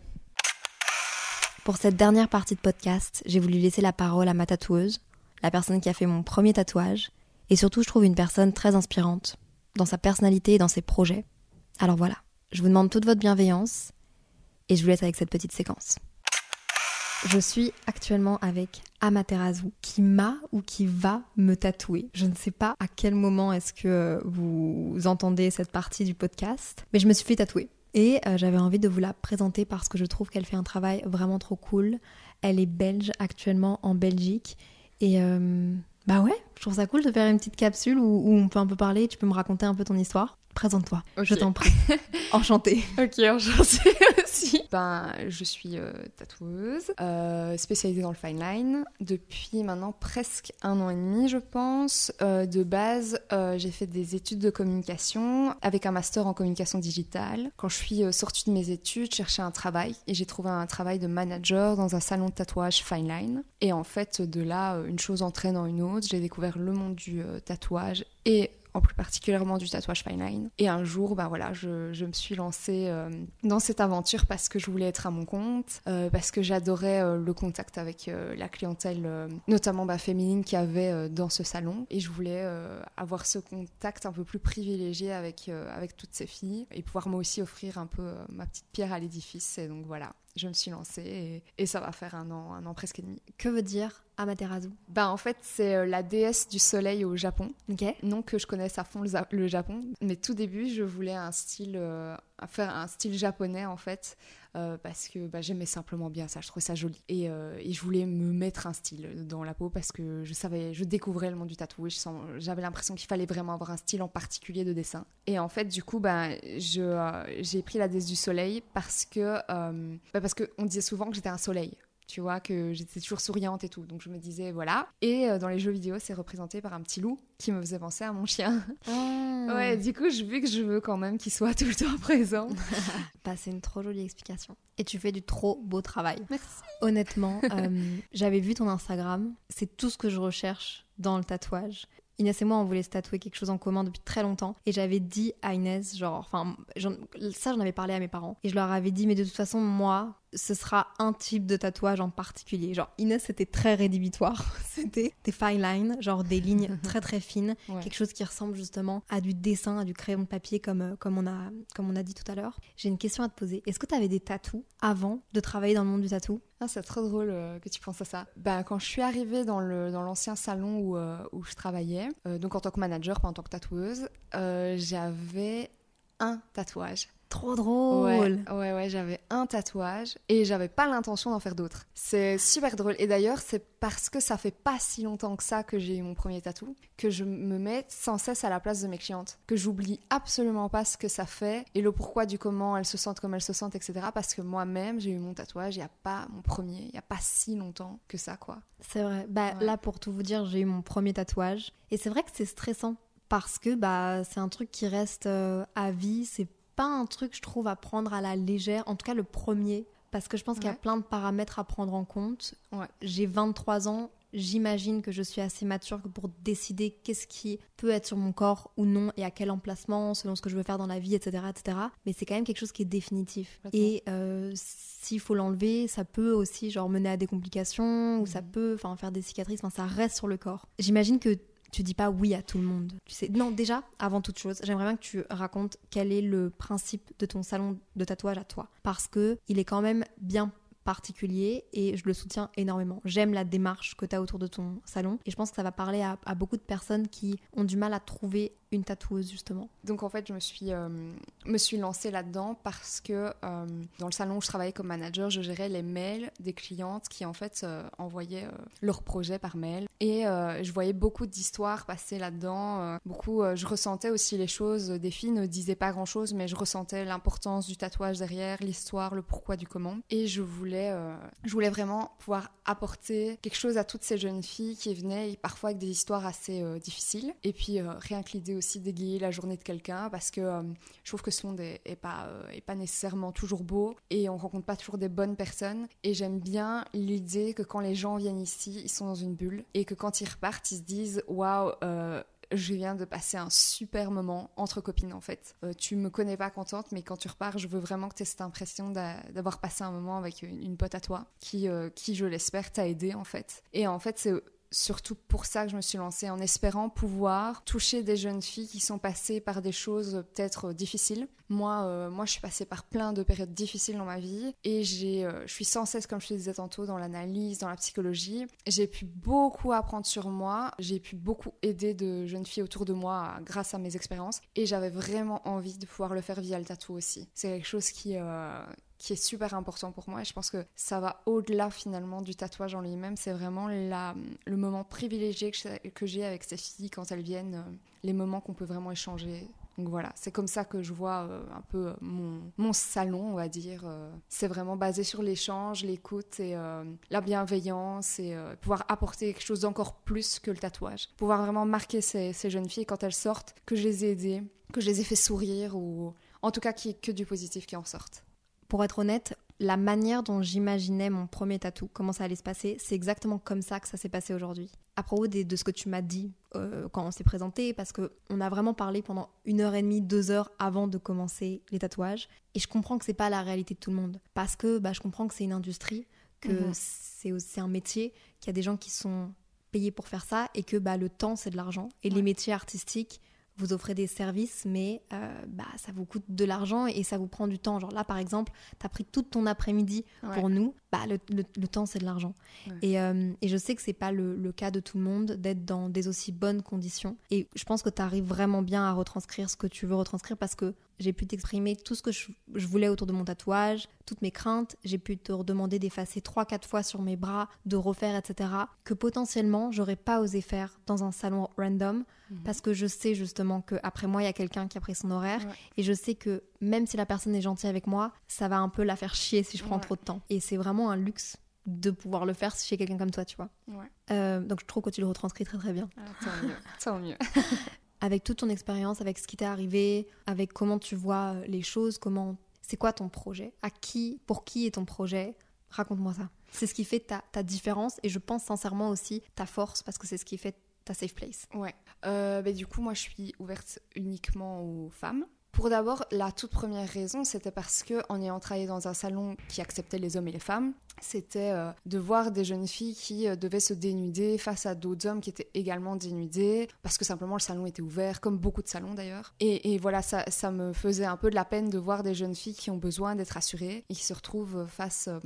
Speaker 1: Pour cette dernière partie de podcast, j'ai voulu laisser la parole à ma tatoueuse, la personne qui a fait mon premier tatouage, et surtout je trouve une personne très inspirante, dans sa personnalité et dans ses projets. Alors voilà, je vous demande toute votre bienveillance, et je vous laisse avec cette petite séquence. Je suis actuellement avec Amaterasu, qui m'a ou qui va me tatouer. Je ne sais pas à quel moment est-ce que vous entendez cette partie du podcast, mais je me suis fait tatouer. Et euh, j'avais envie de vous la présenter parce que je trouve qu'elle fait un travail vraiment trop cool. Elle est belge actuellement en Belgique. Et euh, bah ouais, je trouve ça cool de faire une petite capsule où, où on peut un peu parler. Tu peux me raconter un peu ton histoire? Présente-toi, je t'en prie. [laughs] Enchantée.
Speaker 4: Ok, enchantée [laughs] aussi. Ben, je suis euh, tatoueuse, euh, spécialisée dans le fine line depuis maintenant presque un an et demi, je pense. Euh, de base, j'ai fait des études de communication avec un master en communication digitale. Quand je suis sortie de mes études, je cherchais un travail et j'ai trouvé un travail de manager dans un salon de tatouage fine line. Et en fait, de là, une chose entraîne dans une autre. J'ai découvert le monde du tatouage et en plus particulièrement du tatouage fine line. Et un jour, bah voilà, je, je me suis lancée euh, dans cette aventure parce que je voulais être à mon compte, euh, parce que j'adorais euh, le contact avec la clientèle, notamment bah, féminine qu'il y avait dans ce salon. Et je voulais avoir ce contact un peu plus privilégié avec, avec toutes ces filles et pouvoir moi aussi offrir un peu ma petite pierre à l'édifice. Et donc voilà, je me suis lancée et, et ça va faire un an, un an presque et demi.
Speaker 1: Que veut dire Amaterasu?
Speaker 4: Bah en fait, c'est euh, la déesse du soleil au Japon.
Speaker 1: Ok.
Speaker 4: Non que je connaisse à fond le Japon, mais tout début, je voulais un style, euh, faire un style japonais en fait, euh, parce que bah, j'aimais simplement bien ça, je trouvais ça joli. Et, euh, et je voulais me mettre un style dans la peau parce que je savais, je découvrais le monde du tatou et je sens- j'avais l'impression qu'il fallait vraiment avoir un style en particulier de dessin. Et en fait, du coup, bah, euh, j'ai pris la déesse du soleil parce que, bah, parce qu'on disait souvent que j'étais un soleil tu vois, que j'étais toujours souriante et tout. Donc je me disais, voilà. Et euh, dans les jeux vidéo, c'est représenté par un petit loup qui me faisait penser à mon chien. [laughs] Ouais, du coup, je, vu que je veux quand même qu'il soit [laughs] tout le temps présent. [laughs]
Speaker 1: Bah, c'est une trop jolie explication. Et tu fais du trop beau travail.
Speaker 4: Merci.
Speaker 1: Honnêtement, euh, j'avais vu ton Instagram. C'est tout ce que je recherche dans le tatouage. Inès et moi, on voulait se tatouer quelque chose en commun depuis très longtemps. Et j'avais dit à Inès, genre, enfin, ça, j'en avais parlé à mes parents. Et je leur avais dit, mais de toute façon, moi, ce sera un type de tatouage en particulier. Genre, Inès, c'était très rédhibitoire. [laughs] C'était des fine lines, genre des lignes [laughs] très très fines.
Speaker 4: Ouais.
Speaker 1: Quelque chose qui ressemble justement à du dessin, à du crayon de papier, comme, euh, comme, on, a, comme on a dit tout à l'heure. J'ai une question à te poser. Est-ce que tu avais des tatous avant de travailler dans le monde du tatou?
Speaker 4: Ah, c'est trop drôle euh, que tu penses à ça. Bah, quand je suis arrivée dans, le, dans l'ancien salon où, euh, où je travaillais, euh, donc en tant que manager, pas en tant que tatoueuse, j'avais un tatouage.
Speaker 1: Trop drôle.
Speaker 4: Ouais, ouais, ouais, j'avais un tatouage et j'avais pas l'intention d'en faire d'autres. C'est super drôle. Et d'ailleurs, c'est parce que ça fait pas si longtemps que ça que j'ai eu mon premier tatou que je me mets sans cesse à la place de mes clientes. Que j'oublie absolument pas ce que ça fait et le pourquoi du comment elles se sentent comme elles se sentent, etc. Parce que moi-même, j'ai eu mon tatouage il y a pas mon premier, il y a pas si longtemps que ça, quoi.
Speaker 1: C'est vrai. Bah, Là, pour tout vous dire, j'ai eu mon premier tatouage. Et c'est vrai que c'est stressant parce que bah, c'est un truc qui reste euh, à vie. C'est pas un truc, je trouve, à prendre à la légère. En tout cas, le premier. Parce que je pense qu'il y a plein de paramètres à prendre en compte. J'ai 23 ans. J'imagine que je suis assez mature pour décider qu'est-ce qui peut être sur mon corps ou non et à quel emplacement, selon ce que je veux faire dans la vie, etc. etc. Mais c'est quand même quelque chose qui est définitif. Et euh, s'il faut l'enlever, ça peut aussi genre mener à des complications ou ça mhm. peut faire des cicatrices. Enfin, ça reste sur le corps. J'imagine que tu dis pas oui à tout le monde. Tu sais, non, déjà, avant toute chose, j'aimerais bien que tu racontes quel est le principe de ton salon de tatouage à toi. Parce que il est quand même bien particulier et je le soutiens énormément. J'aime la démarche que tu as autour de ton salon et je pense que ça va parler à, à, beaucoup de personnes qui ont du mal à trouver une tatoueuse justement
Speaker 4: Donc en fait, je me suis, euh, me suis lancée là-dedans parce que euh, dans le salon où je travaillais comme manager, je gérais les mails des clientes qui en fait euh, envoyaient leurs projets par mail. Et je voyais beaucoup d'histoires passer là-dedans. beaucoup, je ressentais aussi les choses. Des filles ne disaient pas grand-chose, mais je ressentais l'importance du tatouage derrière, l'histoire, le pourquoi du comment. Et je voulais, je voulais vraiment pouvoir apporter quelque chose à toutes ces jeunes filles qui venaient parfois avec des histoires assez difficiles. Et puis rien que l'idée aussi d'égayer la journée de quelqu'un parce que euh, je trouve que ce monde est, pas, euh, est pas nécessairement toujours beau et on rencontre pas toujours des bonnes personnes. Et j'aime bien l'idée que quand les gens viennent ici, ils sont dans une bulle et que quand ils repartent, ils se disent waouh, euh, je viens de passer un super moment entre copines en fait. tu me connais pas contente, mais quand tu repars, je veux vraiment que tu aies cette impression d'avoir passé un moment avec une, une pote à toi qui, qui je l'espère, t'a aidé en fait. Et en fait, c'est surtout pour ça que je me suis lancée, en espérant pouvoir toucher des jeunes filles qui sont passées par des choses peut-être difficiles. Moi, euh, moi, je suis passée par plein de périodes difficiles dans ma vie et j'ai, euh, je suis sans cesse, comme je te disais tantôt, dans l'analyse, dans la psychologie. J'ai pu beaucoup apprendre sur moi, j'ai pu beaucoup aider de jeunes filles autour de moi grâce à mes expériences et j'avais vraiment envie de pouvoir le faire via le tatou aussi. C'est quelque chose qui, euh, qui est super important pour moi et je pense que ça va au-delà finalement du tatouage en lui-même. C'est vraiment la, le moment privilégié que j'ai avec ces filles quand elles viennent, euh, les moments qu'on peut vraiment échanger. Donc voilà, c'est comme ça que je vois euh, un peu euh, mon, mon, salon, on va dire. c'est vraiment basé sur l'échange, l'écoute et la bienveillance et pouvoir apporter quelque chose d'encore plus que le tatouage. Pouvoir vraiment marquer ces, ces jeunes filles quand elles sortent, que je les ai aidées, que je les ai fait sourire ou en tout cas qu'il n'y ait que du positif qui en sorte.
Speaker 1: Pour être honnête, la manière dont j'imaginais mon premier tatou, comment ça allait se passer, c'est exactement comme ça que ça s'est passé aujourd'hui. À propos de, ce que tu m'as dit euh, quand on s'est présenté, parce qu'on a vraiment parlé pendant une heure et demie, deux heures avant de commencer les tatouages, et je comprends que c'est pas la réalité de tout le monde, parce que bah, je comprends que c'est une industrie, que mhm. c'est aussi un métier, qu'il y a des gens qui sont payés pour faire ça, et que bah, le temps c'est de l'argent, et les métiers artistiques vous offrez des services, mais euh, bah, ça vous coûte de l'argent et ça vous prend du temps. Genre là, par exemple, tu as pris tout ton après-midi pour nous, bah, le, le, temps, c'est de l'argent. Et, euh, et, je sais que c'est pas le, le, cas de tout le monde d'être dans des aussi bonnes conditions. Et je pense que tu arrives vraiment bien à retranscrire ce que tu veux retranscrire parce que j'ai pu t'exprimer tout ce que je, voulais autour de mon tatouage, toutes mes craintes. J'ai pu te redemander d'effacer 3-4 fois sur mes bras, de refaire, etc. Que potentiellement, j'aurais pas osé faire dans un salon random mhm. parce que je sais justement qu'après moi, il y a quelqu'un qui a pris son horaire et je sais que même si la personne est gentille avec moi, ça va un peu la faire chier si je prends trop de temps. Et c'est vraiment un luxe de pouvoir le faire chez quelqu'un comme toi, tu vois. Euh, donc je trouve que tu le retranscris très très bien.
Speaker 4: Ah, tant mieux, [laughs] tant mieux.
Speaker 1: Avec toute ton expérience, avec ce qui t'est arrivé, avec comment tu vois euh, les choses, comment c'est quoi ton projet? À qui, pour qui est ton projet? Raconte-moi ça. C'est ce qui fait ta, ta, différence et je pense sincèrement aussi ta force parce que c'est ce qui fait ta safe place.
Speaker 4: Ouais. Euh, bah, du coup, moi, je suis ouverte uniquement aux femmes. Pour d'abord, la toute première raison, c'était parce que en ayant travaillé dans un salon qui acceptait les hommes et les femmes, c'était euh, de voir des jeunes filles qui euh, devaient se dénuder face à d'autres hommes qui étaient également dénudés, parce que simplement le salon était ouvert, comme beaucoup de salons d'ailleurs. Et, voilà, ça, me faisait un peu de la peine de voir des jeunes filles qui ont besoin d'être assurées et qui se retrouvent face euh,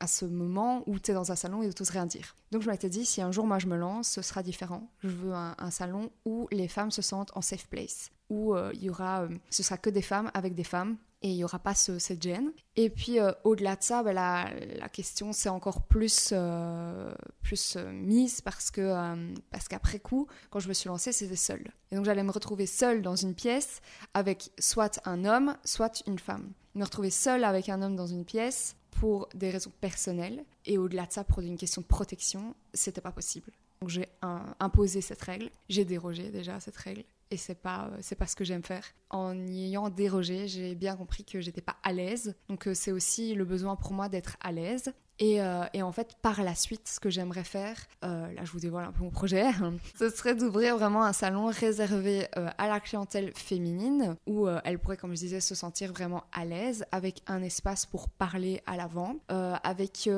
Speaker 4: à ce moment où tu es dans un salon et tu n'oses rien dire. Donc je m'étais dit, si un jour moi je me lance, ce sera différent. Je veux un, salon où les femmes se sentent en safe place, où il y aura, ce sera que des femmes avec des femmes et il n'y aura pas ce, cette gêne. Et puis euh, au-delà de ça, bah, la, question c'est encore plus, euh, plus euh, mise parce que euh, parce qu'après coup, quand je me suis lancée, c'était seule. Et donc j'allais me retrouver seule dans une pièce avec soit un homme, soit une femme. Me retrouver seule avec un homme dans une pièce pour des raisons personnelles et au-delà de ça pour une question de protection, c'était pas possible. Donc j'ai imposé cette règle, j'ai dérogé déjà à cette règle et c'est pas c'est pas ce que j'aime faire. En y ayant dérogé, j'ai bien compris que j'étais pas à l'aise. Donc c'est aussi le besoin pour moi d'être à l'aise et, euh, et, en fait, par la suite, ce que j'aimerais faire, euh, là je vous dévoile un peu mon projet, [laughs] ce serait d'ouvrir vraiment un salon réservé euh, à la clientèle féminine, où elle pourrait, comme je disais, se sentir vraiment à l'aise, avec un espace pour parler à l'avant, avec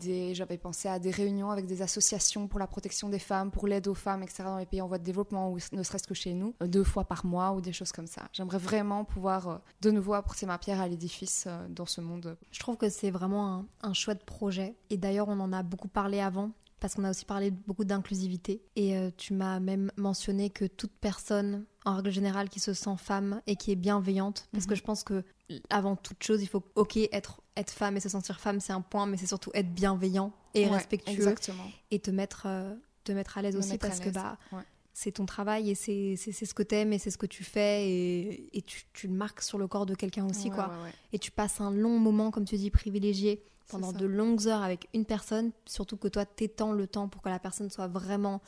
Speaker 4: des, j'avais pensé à des réunions avec des associations pour la protection des femmes, pour l'aide aux femmes, etc., dans les pays en voie de développement, ou ne serait-ce que chez nous, deux fois par mois, ou des choses comme ça. J'aimerais vraiment pouvoir de nouveau apporter ma pierre à l'édifice dans ce monde.
Speaker 1: Je trouve que c'est vraiment un, un chouette projet et d'ailleurs, on en a beaucoup parlé avant, parce qu'on a aussi parlé beaucoup d'inclusivité. Et euh, tu m'as même mentionné que toute personne, en règle générale, qui se sent femme et qui est bienveillante, parce que je pense que avant toute chose, il faut, ok, être, être femme et se sentir femme, c'est un point, mais c'est surtout être bienveillant et
Speaker 4: ouais,
Speaker 1: respectueux.
Speaker 4: Exactement.
Speaker 1: Et te mettre, euh, te mettre à l'aise aussi, parce que bah,
Speaker 4: ouais.
Speaker 1: c'est ton travail et c'est ce que t'aimes et c'est ce que tu fais et, et tu, tu, le marques sur le corps de quelqu'un aussi,
Speaker 4: ouais,
Speaker 1: quoi.
Speaker 4: Ouais,
Speaker 1: et tu passes un long moment, comme tu dis, privilégié pendant de longues heures avec une personne, surtout que toi t'étends le temps pour que la personne soit vraiment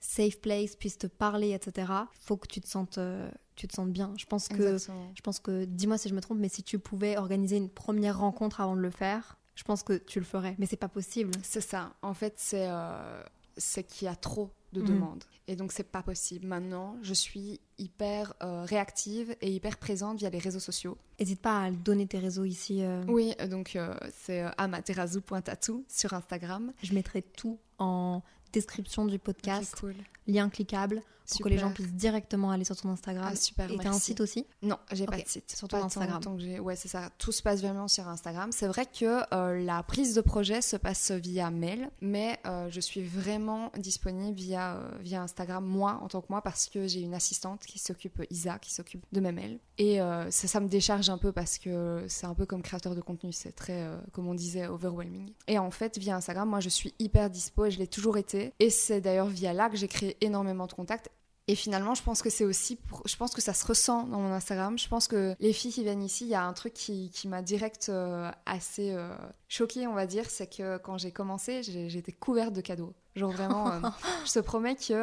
Speaker 1: safe place, puisse te parler, etc. Faut que tu te sentes, euh, tu te sentes bien. Je pense que,
Speaker 4: Exactement.
Speaker 1: je pense que, dis-moi si je me trompe, mais si tu pouvais organiser une première rencontre avant de le faire, je pense que tu le ferais. Mais c'est pas possible.
Speaker 4: C'est ça. En fait, c'est euh, c'est qu'il y a trop de
Speaker 1: Mhm.
Speaker 4: demandes. Et donc, c'est pas possible. Maintenant, je suis hyper euh, réactive et hyper présente via les réseaux sociaux.
Speaker 1: N'hésite pas à donner tes réseaux ici. euh.
Speaker 4: Oui, donc euh, c'est amaterasu.tatou sur Instagram.
Speaker 1: Je mettrai tout en description du podcast,
Speaker 4: cool.
Speaker 1: lien cliquable, pour que les gens puissent directement aller sur ton Instagram.
Speaker 4: Ah, super,
Speaker 1: Et t'as un site aussi?
Speaker 4: Non, j'ai
Speaker 1: Ok,
Speaker 4: pas de site.
Speaker 1: sur ton
Speaker 4: tant
Speaker 1: Instagram.
Speaker 4: que ouais, c'est ça. Tout se passe vraiment sur Instagram. C'est vrai que euh, la prise de projet se passe via mail, mais euh, je suis vraiment disponible via, euh, via Instagram, moi, en tant que moi, parce que j'ai une assistante qui s'occupe, Isa, qui s'occupe de mes mails. Et ça, ça me décharge un peu parce que c'est un peu comme créateur de contenu. C'est très, comme on disait, overwhelming. Et en fait, via Instagram, moi, je suis hyper dispo et je l'ai toujours été. Et c'est d'ailleurs via là que j'ai créé énormément de contacts. Et finalement, je pense que c'est aussi, pour... je pense que ça se ressent dans mon Instagram. Je pense que les filles qui viennent ici, il y a un truc qui, qui m'a direct euh, assez euh, choquée, on va dire, c'est que quand j'ai commencé, j'étais couverte de cadeaux. Genre vraiment, euh, [laughs] je te promets que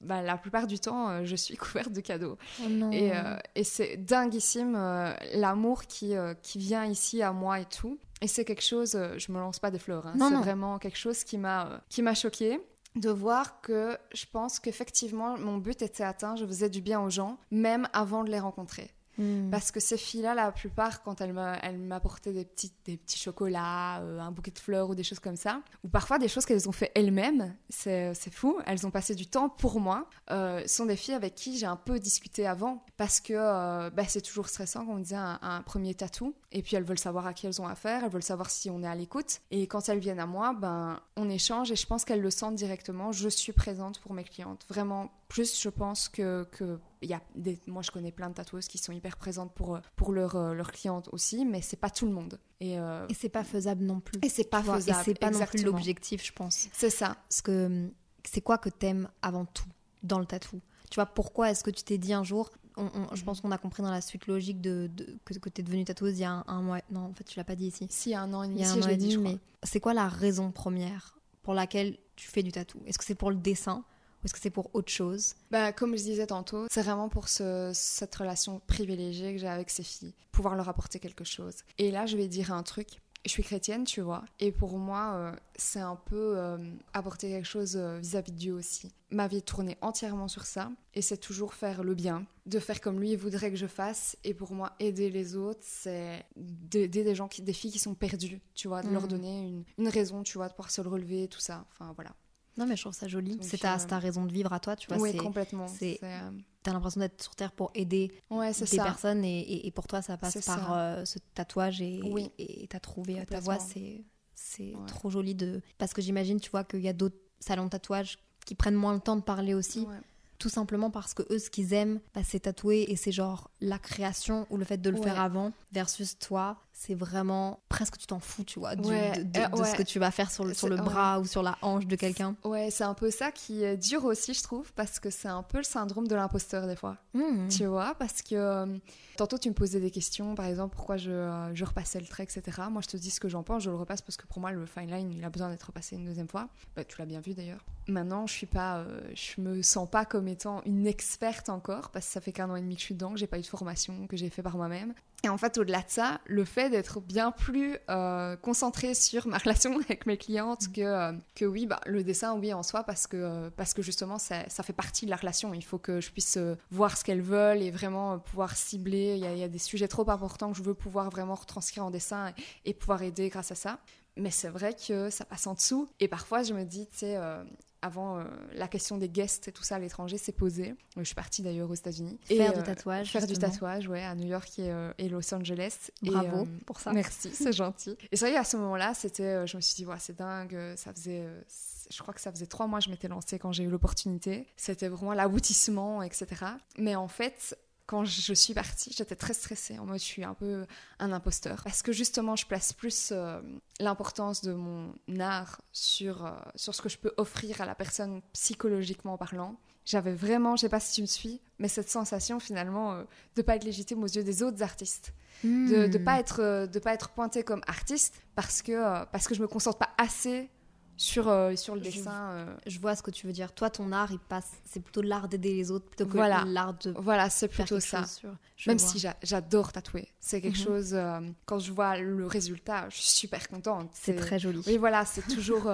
Speaker 4: bah, la plupart du temps, je suis [laughs] couverte de cadeaux.
Speaker 1: Oh.
Speaker 4: Et, et c'est dinguissime l'amour qui, qui vient ici à moi et tout. Et c'est quelque chose, je me lance pas des fleurs, hein, c'est vraiment quelque chose qui m'a qui m'a choquée de voir que je pense qu'effectivement mon but était atteint, je faisais du bien aux gens, même avant de les rencontrer.
Speaker 1: Hmm.
Speaker 4: Parce que ces filles-là, la plupart, quand elles m'a- elles m'apportaient des petits, des petits chocolats, euh, un bouquet de fleurs ou des choses comme ça, ou parfois des choses qu'elles ont fait elles-mêmes, c'est c'est fou, elles ont passé du temps pour moi, euh, sont des filles avec qui j'ai un peu discuté avant, parce que euh, bah, c'est toujours stressant quand on disait un, un premier tatou, et puis elles veulent savoir à qui elles ont affaire, elles veulent savoir si on est à l'écoute, et quand elles viennent à moi, ben, on échange, et je pense qu'elles le sentent directement, je suis présente pour mes clientes, vraiment plus je pense que, que il y a des, moi je connais plein de tatoueuses qui sont hyper présentes pour, pour leurs euh, leurs clientes aussi, mais c'est pas tout le monde. Et, euh,
Speaker 1: Et c'est pas faisable non plus.
Speaker 4: et c'est pas
Speaker 1: Tu vois,
Speaker 4: faisable.
Speaker 1: Et c'est pas non plus l'objectif, je pense.
Speaker 4: C'est ça.
Speaker 1: Parce que c'est quoi que t'aimes avant tout dans le tatou? Tu vois, pourquoi est-ce que tu t'es dit un jour on- on- Je pense qu'on a compris dans la suite logique de, de- que, que t'es devenue tatoueuse il y a un, un mois. Non, en fait, tu l'as pas dit ici.
Speaker 4: Si, il y a un an et demi, si, je l'ai dit,
Speaker 1: demi,
Speaker 4: je crois.
Speaker 1: mais c'est quoi la raison première pour laquelle tu fais du tatou? Est-ce que c'est pour le dessin? Ou est-ce que c'est pour autre chose?
Speaker 4: Bah, comme je disais tantôt, c'est vraiment pour ce- cette relation privilégiée que j'ai avec ces filles, pouvoir leur apporter quelque chose. Et là, je vais dire un truc. Je suis chrétienne, tu vois, et pour moi, euh, c'est un peu euh, apporter quelque chose euh, vis-à-vis de Dieu aussi. Ma vie est tournée entièrement sur ça, et c'est toujours faire le bien, de faire comme lui voudrait que je fasse. Et pour moi, aider les autres, c'est d'aider des gens, qui, des filles qui sont perdues, tu vois, de leur
Speaker 1: Mhm.
Speaker 4: donner une, une raison, tu vois, de pouvoir se le relever, tout ça. Enfin, voilà.
Speaker 1: Non, mais je trouve ça joli. C'est ta,
Speaker 4: euh,
Speaker 1: c'est ta raison de vivre à toi, tu vois.
Speaker 4: oui, complètement.
Speaker 1: c'est-
Speaker 4: euh,
Speaker 1: T'as l'impression d'être sur Terre pour aider
Speaker 4: Ouais,
Speaker 1: des
Speaker 4: ça.
Speaker 1: personnes et, et- et pour toi, ça passe par euh, ce tatouage et
Speaker 4: Oui.
Speaker 1: t'as trouvé ta voix. C'est c'est
Speaker 4: Ouais.
Speaker 1: trop joli de... Parce que j'imagine, tu vois, qu'il y a d'autres salons de tatouage qui prennent moins le temps de parler aussi.
Speaker 4: Ouais.
Speaker 1: tout simplement parce que eux, ce qu'ils aiment, bah, c'est tatouer et c'est genre la création ou le fait de le faire avant, versus toi, c'est vraiment presque tu t'en fous, tu vois, du-
Speaker 4: Ouais,
Speaker 1: de, de-
Speaker 4: euh,
Speaker 1: de ce que tu vas faire sur le, sur le bras ou sur la hanche de quelqu'un.
Speaker 4: Ouais, c'est un peu ça qui est dur aussi, je trouve, parce que c'est un peu le syndrome de l'imposteur des fois.
Speaker 1: Hmm.
Speaker 4: Tu vois, parce que euh, tantôt tu me posais des questions, par exemple, pourquoi je, euh, je repassais le trait, etc. Moi, je te dis ce que j'en pense, je le repasse parce que pour moi, le fine line, il a besoin d'être repassé une deuxième fois. Bah, tu l'as bien vu d'ailleurs. Maintenant, je suis pas, je me sens pas comme étant une experte encore, parce que ça fait qu'un an et demi que je suis dedans, que j'ai pas eu de formation, que j'ai fait par moi-même. Et en fait, au-delà de ça, le fait d'être bien plus euh, concentré sur ma [laughs] relation avec mes clientes que, euh, que oui, bah, le dessin, oui, en soi, parce que, euh, parce que justement, ça, ça fait partie de la relation. Il faut que je puisse euh, voir ce qu'elles veulent et vraiment pouvoir cibler. Il y, a, il y a des sujets trop importants que je veux pouvoir vraiment retranscrire en dessin et, et pouvoir aider grâce à ça. Mais c'est vrai que ça passe en dessous. Et parfois, je me dis, tu sais, euh, avant, euh, la question des guests et tout ça à l'étranger s'est posée. Je suis partie d'ailleurs aux États-Unis. Et,
Speaker 1: Faire du
Speaker 4: euh,
Speaker 1: tatouage.
Speaker 4: Faire du tatouage, ouais, à New York et, euh, et Los Angeles.
Speaker 1: Bravo
Speaker 4: euh,
Speaker 1: pour ça.
Speaker 4: Merci, c'est gentil. Et c'est vrai qu'à ce moment-là, c'était, euh, je me suis dit, ouais, c'est dingue. euh, Ça faisait, euh, je crois que ça faisait trois mois que je m'étais lancée quand j'ai eu l'opportunité. C'était vraiment l'aboutissement, etc. Mais en fait, quand je suis partie, j'étais très stressée. En mode, je suis un peu un imposteur. Parce que justement, je place plus euh, l'importance de mon art sur, euh, sur ce que je peux offrir à la personne psychologiquement parlant. J'avais vraiment, je sais pas si tu me suis, mais cette sensation finalement euh, de pas être légitime aux yeux des autres artistes de ne
Speaker 1: Hmm.
Speaker 4: pas être euh, de pas être pointée comme artiste parce que parce que je me concentre pas assez sur euh, sur le dessin euh.
Speaker 1: Je vois ce que tu veux dire. Toi, ton art, il passe. C'est plutôt l'art d'aider les autres plutôt que
Speaker 4: Voilà.
Speaker 1: l'art de
Speaker 4: voilà c'est plutôt ça
Speaker 1: sur.
Speaker 4: même
Speaker 1: vois.
Speaker 4: si j'a- j'adore tatouer c'est quelque
Speaker 1: Mhm.
Speaker 4: chose euh, quand je vois le résultat je suis super contente
Speaker 1: c'est très joli.
Speaker 4: oui voilà c'est toujours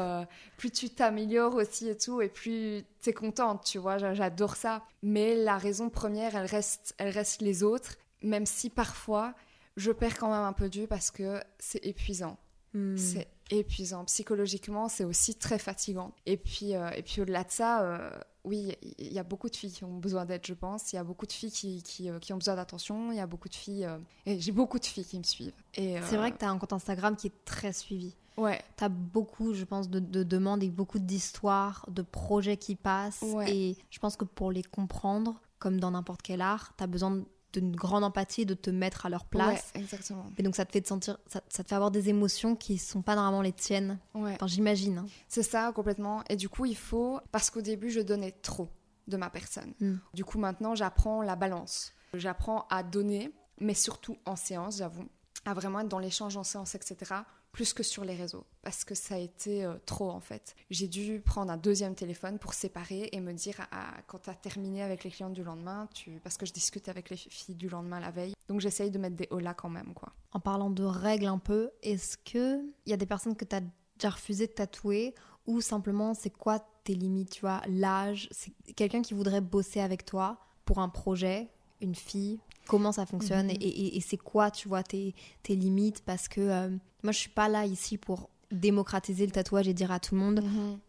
Speaker 4: plus tu t'améliores aussi et tout et plus t'es contente tu vois j'a- j'adore ça mais la raison première elle reste elle reste les autres même si parfois je perds quand même un peu du parce que c'est épuisant
Speaker 1: Hmm.
Speaker 4: C'est épuisant. Psychologiquement, c'est aussi très fatigant. Et puis, euh, et puis au-delà de ça, euh, oui, il y a beaucoup de filles qui ont besoin d'aide, je pense. Il y a beaucoup de filles qui, qui, euh, qui ont besoin d'attention. Il y a beaucoup de filles. et j'ai beaucoup de filles qui me suivent.
Speaker 1: C'est vrai que tu as un compte Instagram qui est très suivi.
Speaker 4: Ouais,
Speaker 1: Tu as beaucoup, je pense, de, de demandes et beaucoup d'histoires, de projets qui passent.
Speaker 4: Ouais.
Speaker 1: Et je pense que pour les comprendre, comme dans n'importe quel art, tu as besoin d'une grande empathie, de te mettre à leur place.
Speaker 4: ouais, exactement.
Speaker 1: Et donc ça te fait te sentir, ça, ça te fait avoir des émotions qui sont pas normalement les tiennes.
Speaker 4: Ouais.
Speaker 1: Enfin, j'imagine. hein.
Speaker 4: C'est ça, complètement. Et du coup, il faut. Parce qu'au début, je donnais trop de ma personne.
Speaker 1: Mm.
Speaker 4: Du coup, maintenant, j'apprends la balance. J'apprends à donner, mais surtout en séance, j'avoue. À vraiment être dans l'échange en séance, etc. Plus que sur les réseaux. Parce que ça a été euh, trop, en fait. J'ai dû prendre un deuxième téléphone pour séparer et me dire, ah, quand tu as terminé avec les clientes du lendemain, parce que je discute avec les filles du lendemain la veille. Donc, j'essaye de mettre des holas quand même, quoi.
Speaker 1: En parlant de règles un peu, est-ce que il y a des personnes que tu as déjà refusé de tatouer ou simplement c'est quoi tes limites, tu vois, l'âge, c'est quelqu'un qui voudrait bosser avec toi pour un projet, une fille, comment ça fonctionne
Speaker 4: Mhm.
Speaker 1: et, et- et c'est quoi, tu vois, tes, tes limites parce que euh, moi je suis pas là ici pour démocratiser le tatouage et dire à tout le monde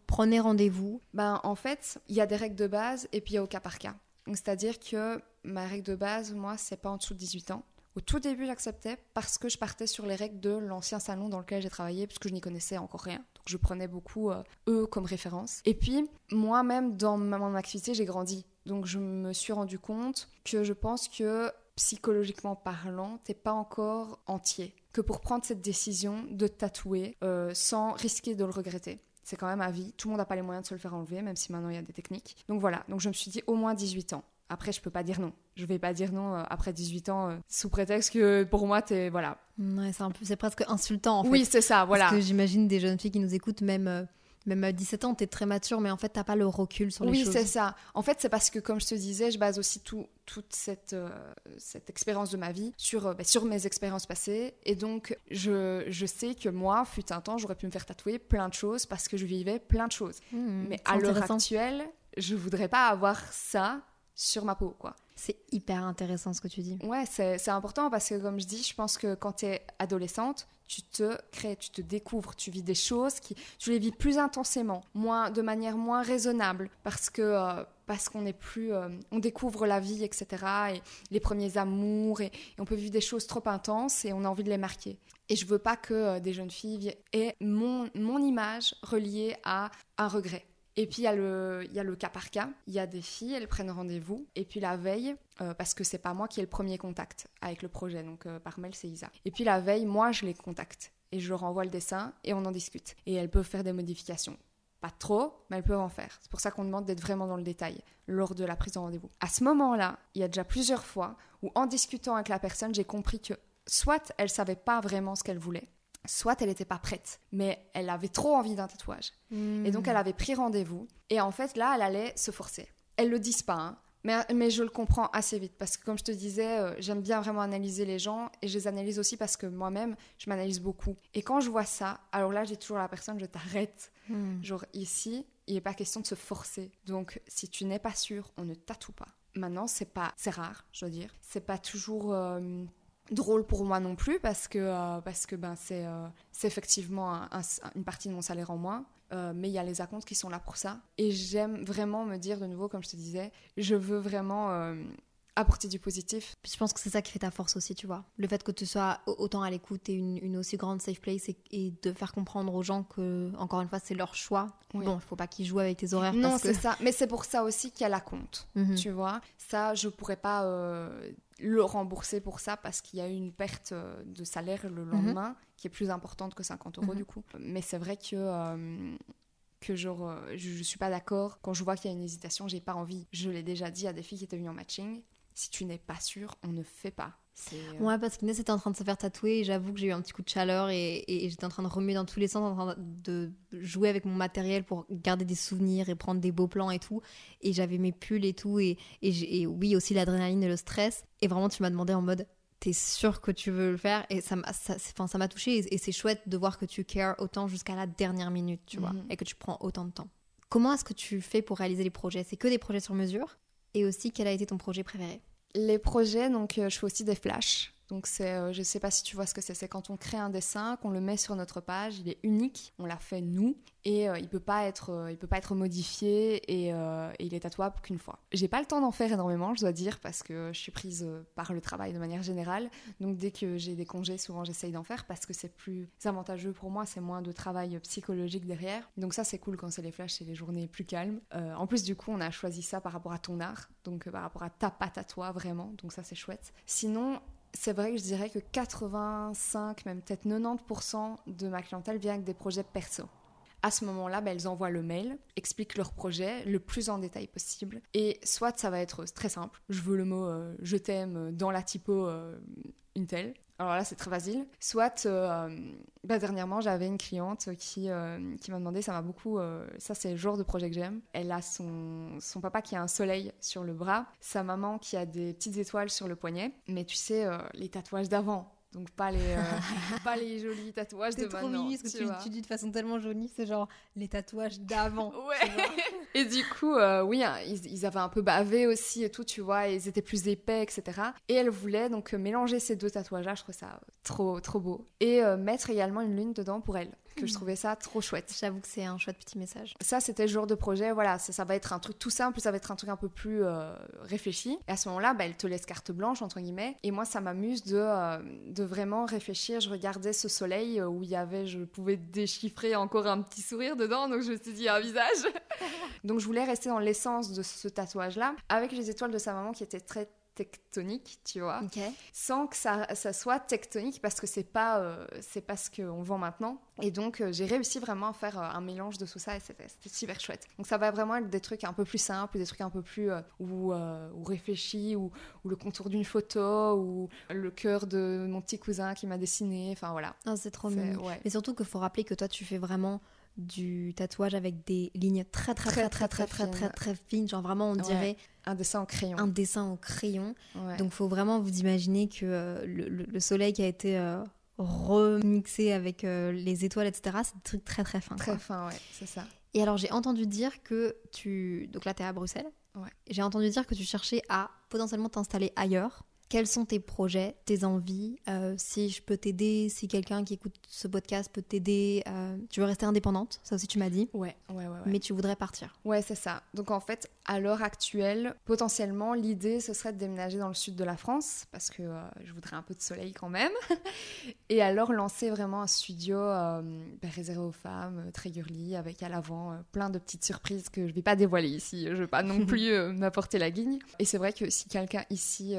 Speaker 1: prenez rendez-vous.
Speaker 4: Ben, en fait, il y a des règles de base et puis il y a au cas par cas. C'est-à-dire que ma règle de base, moi, c'est pas en dessous de 18 ans. Au tout début, j'acceptais parce que je partais sur les règles de l'ancien salon dans lequel j'ai travaillé, puisque je n'y connaissais encore rien. Donc je prenais beaucoup euh, eux comme référence. Et puis, moi-même, dans ma, mon activité, j'ai grandi. Donc je me suis rendu compte que je pense que psychologiquement parlant, t'es pas encore entier. Que pour prendre cette décision de tatouer euh, sans risquer de le regretter. C'est quand même à vie. Tout le monde n'a pas les moyens de se le faire enlever, même si maintenant il y a des techniques. Donc voilà, donc je me suis dit au moins 18 ans. Après, je peux pas dire non. Je vais pas dire non euh, après 18 ans euh, sous prétexte que pour moi, t'es. Voilà.
Speaker 1: Ouais, c'est un peu, c'est presque insultant en fait.
Speaker 4: oui, c'est ça, voilà.
Speaker 1: Parce que j'imagine des jeunes filles qui nous écoutent, même, euh, même à 17 ans, t'es très mature, mais en fait, t'as pas le recul sur les
Speaker 4: Oui,
Speaker 1: choses.
Speaker 4: c'est ça. En fait, c'est parce que, comme je te disais, je base aussi tout, toute cette, euh, cette expérience de ma vie sur, euh, bah, sur mes expériences passées. Et donc, je, je sais que moi, fut un temps, j'aurais pu me faire tatouer plein de choses parce que je vivais plein de choses.
Speaker 1: Mmh,
Speaker 4: Mais à l'heure actuelle, je voudrais pas avoir ça sur ma peau, quoi.
Speaker 1: C'est hyper intéressant ce que tu dis.
Speaker 4: Ouais, c'est important parce que, comme je dis, je pense que quand tu es adolescente, tu te crées, tu te découvres, tu vis des choses qui, tu les vis plus intensément, moins, de manière moins raisonnable, parce que euh, parce qu'on est plus, euh, on découvre la vie, etc. Et les premiers amours, et, et on peut vivre des choses trop intenses et on a envie de les marquer. Et je veux pas que euh, des jeunes filles aient mon, mon image reliée à un regret. Et puis il y, a le, cas par cas. Il y a des filles, elles prennent rendez-vous. Et puis la veille, euh, parce que c'est pas moi qui ai le premier contact avec le projet, donc euh, par mail c'est Isa. Et puis la veille, moi je les contacte. Et je leur envoie le dessin et on en discute. Et elles peuvent faire des modifications. Pas trop, mais elles peuvent en faire. C'est pour ça qu'on demande d'être vraiment dans le détail lors de la prise de rendez-vous. À ce moment-là, il y a déjà plusieurs fois où en discutant avec la personne, j'ai compris que soit elle savait pas vraiment ce qu'elle voulait, soit elle n'était pas prête, mais elle avait trop envie d'un tatouage. Et donc elle avait pris rendez-vous. Et en fait, là, elle allait se forcer. Elles le disent pas, hein, mais, mais je le comprends assez vite parce que comme je te disais, euh, j'aime bien vraiment analyser les gens et je les analyse aussi parce que moi-même, je m'analyse beaucoup. Et quand je vois ça, alors là, j'ai toujours la personne, je t'arrête. Genre ici, il n'est pas question de se forcer. Donc si tu n'es pas sûr, on ne tatoue pas. Maintenant, c'est pas, c'est rare, je veux dire. C'est pas toujours euh, drôle pour moi non plus parce que euh, parce que ben c'est euh, c'est effectivement un- un- une partie de mon salaire en moins. Euh, mais il y a les acomptes qui sont là pour ça. Et j'aime vraiment me dire de nouveau, comme je te disais, je veux vraiment apporter du positif.
Speaker 1: Puis je pense que c'est ça qui fait ta force aussi, tu vois. Le fait que tu sois au- autant à l'écoute et une, une aussi grande safe place et, et de faire comprendre aux gens que, encore une fois, c'est leur choix.
Speaker 4: Oui.
Speaker 1: Bon, il faut pas qu'ils jouent avec tes horaires
Speaker 4: Non,
Speaker 1: que...
Speaker 4: c'est ça. Mais c'est pour ça aussi qu'il y a la compte.
Speaker 1: Mhm.
Speaker 4: Tu vois, ça, je pourrais pas euh, le rembourser pour ça parce qu'il y a eu une perte euh, de salaire le lendemain qui est plus importante que 50 euros
Speaker 1: Mhm.
Speaker 4: du coup. Mais c'est vrai que. euh, que genre, euh, je, je suis pas d'accord. Quand je vois qu'il y a une hésitation, j'ai pas envie. Je l'ai déjà dit à des filles qui étaient venues en matching. Si tu n'es pas sûr, on ne fait pas. Euh,
Speaker 1: Ouais, parce qu'Inès était en train de se faire tatouer et j'avoue que j'ai eu un petit coup de chaleur et, et- et j'étais en train de remuer dans tous les sens, en train de jouer avec mon matériel pour garder des souvenirs et prendre des beaux plans et tout. Et j'avais mes pulls et tout. Et, et, j'ai- et oui, aussi l'adrénaline et le stress. Et vraiment, tu m'as demandé en mode, t'es sûr que tu veux le faire? Et ça m'a ça, m'a touché et, et c'est chouette de voir que tu cares autant jusqu'à la dernière minute, tu vois,
Speaker 4: Mhm.
Speaker 1: et que tu prends autant de temps. Comment est-ce que tu fais pour réaliser les projets? C'est que des projets sur mesure? Et aussi, quel a été ton projet préféré?
Speaker 4: Les projets, donc euh, je fais aussi des flashs. Donc c'est, euh, je sais pas si tu vois ce que c'est, c'est quand on crée un dessin, qu'on le met sur notre page, il est unique, on l'a fait nous et euh, il peut pas euh, peut pas être modifié et, il est tatouable qu'une fois. J'ai pas le temps d'en faire énormément, je dois dire, parce que je suis prise par le travail de manière générale. Donc dès que j'ai des congés, souvent j'essaye d'en faire parce que c'est plus avantageux pour moi, c'est moins de travail psychologique derrière. Donc ça c'est cool quand c'est les flashs, c'est les journées plus calmes. En plus du coup on a choisi ça par rapport à ton art, donc par rapport à ta patte à toi vraiment, donc ça c'est chouette. Sinon c'est vrai que je dirais que 85, même peut-être 90% de ma clientèle vient avec des projets perso. À ce moment-là, ben, elles envoient le mail, expliquent leur projet le plus en détail possible. Et soit ça va être très simple, je veux le mot euh, je t'aime dans la typo euh, une telle. Alors là, c'est très facile. Soit, euh, bah, dernièrement, j'avais une cliente qui, euh, qui m'a demandé, ça m'a beaucoup. euh, ça, c'est le genre de projet que j'aime. Elle a son, son papa qui a un soleil sur le bras, sa maman qui a des petites étoiles sur le poignet. Mais tu sais, euh, les tatouages d'avant. Donc, pas les, euh, [laughs] pas les jolis tatouages de
Speaker 1: C'est trop
Speaker 4: maintenant.
Speaker 1: mignon ce que tu, tu dis de façon tellement jolie, c'est genre les tatouages d'avant.
Speaker 4: Ouais. [laughs] Et du coup, euh, oui, hein, ils, ils avaient un peu bavé aussi et tout, tu vois, et ils étaient plus épais, etc. Et elle voulait donc euh, mélanger ces deux tatouages-là, je trouve ça trop, trop beau. Et euh, mettre également une lune dedans pour elle, que je trouvais ça trop chouette.
Speaker 1: J'avoue que c'est un chouette petit message.
Speaker 4: Ça, c'était le genre de projet, voilà, ça, ça va être un truc tout simple, ça va être un truc un peu plus euh, réfléchi. Et à ce moment-là, bah, elle te laisse carte blanche, entre guillemets. Et moi, ça m'amuse de, euh, de vraiment réfléchir. Je regardais ce soleil euh, où il y avait, je pouvais déchiffrer encore un petit sourire dedans, donc je me suis dit un visage. [laughs] donc je voulais rester dans l'essence de ce tatouage-là, avec les étoiles de sa maman qui étaient très tectoniques, tu vois. Sans que ça, ça soit tectonique parce que c'est pas euh, c'est pas ce qu'on vend maintenant. Et donc euh, j'ai réussi vraiment à faire euh, un mélange de tout ça et c'était super chouette. Donc ça va vraiment être des trucs un peu plus simples des trucs un peu plus ou, ou réfléchis ou, ou le contour d'une photo ou le cœur de mon petit cousin qui m'a dessiné enfin voilà.
Speaker 1: Ah, c'est trop mignon.
Speaker 4: ouais.
Speaker 1: Mais surtout qu'il faut rappeler que toi, tu fais vraiment du tatouage avec des lignes très très très très très très très très, fines. Genre vraiment, on dirait
Speaker 4: un dessin en crayon
Speaker 1: un dessin au crayon. Donc, faut vraiment vous imaginer que euh, le, le- le soleil qui a été euh, remixé avec euh, les étoiles, etc., c'est des trucs très très fins.
Speaker 4: très
Speaker 1: quoi.
Speaker 4: fin ouais c'est ça
Speaker 1: Et alors, j'ai entendu dire que tu. Donc là, t'es à Bruxelles.
Speaker 4: Ouais.
Speaker 1: J'ai entendu dire que tu cherchais à potentiellement t'installer ailleurs. Quels sont tes projets, tes envies euh, Si je peux t'aider, si quelqu'un qui écoute ce podcast peut t'aider, euh, tu veux rester indépendante, ça aussi tu m'as dit.
Speaker 4: Ouais, ouais, ouais. ouais.
Speaker 1: Mais tu voudrais partir.
Speaker 4: Ouais, c'est ça. Donc en fait, à l'heure actuelle, potentiellement, l'idée, ce serait de déménager dans le sud de la France, parce que euh, je voudrais un peu de soleil quand même. [laughs] Et alors lancer vraiment un studio ben, réservé aux femmes, très girly, avec à l'avant plein de petites surprises que je vais pas dévoiler ici. Je vais pas non [laughs] plus m'apporter la guigne. Et c'est vrai que si quelqu'un ici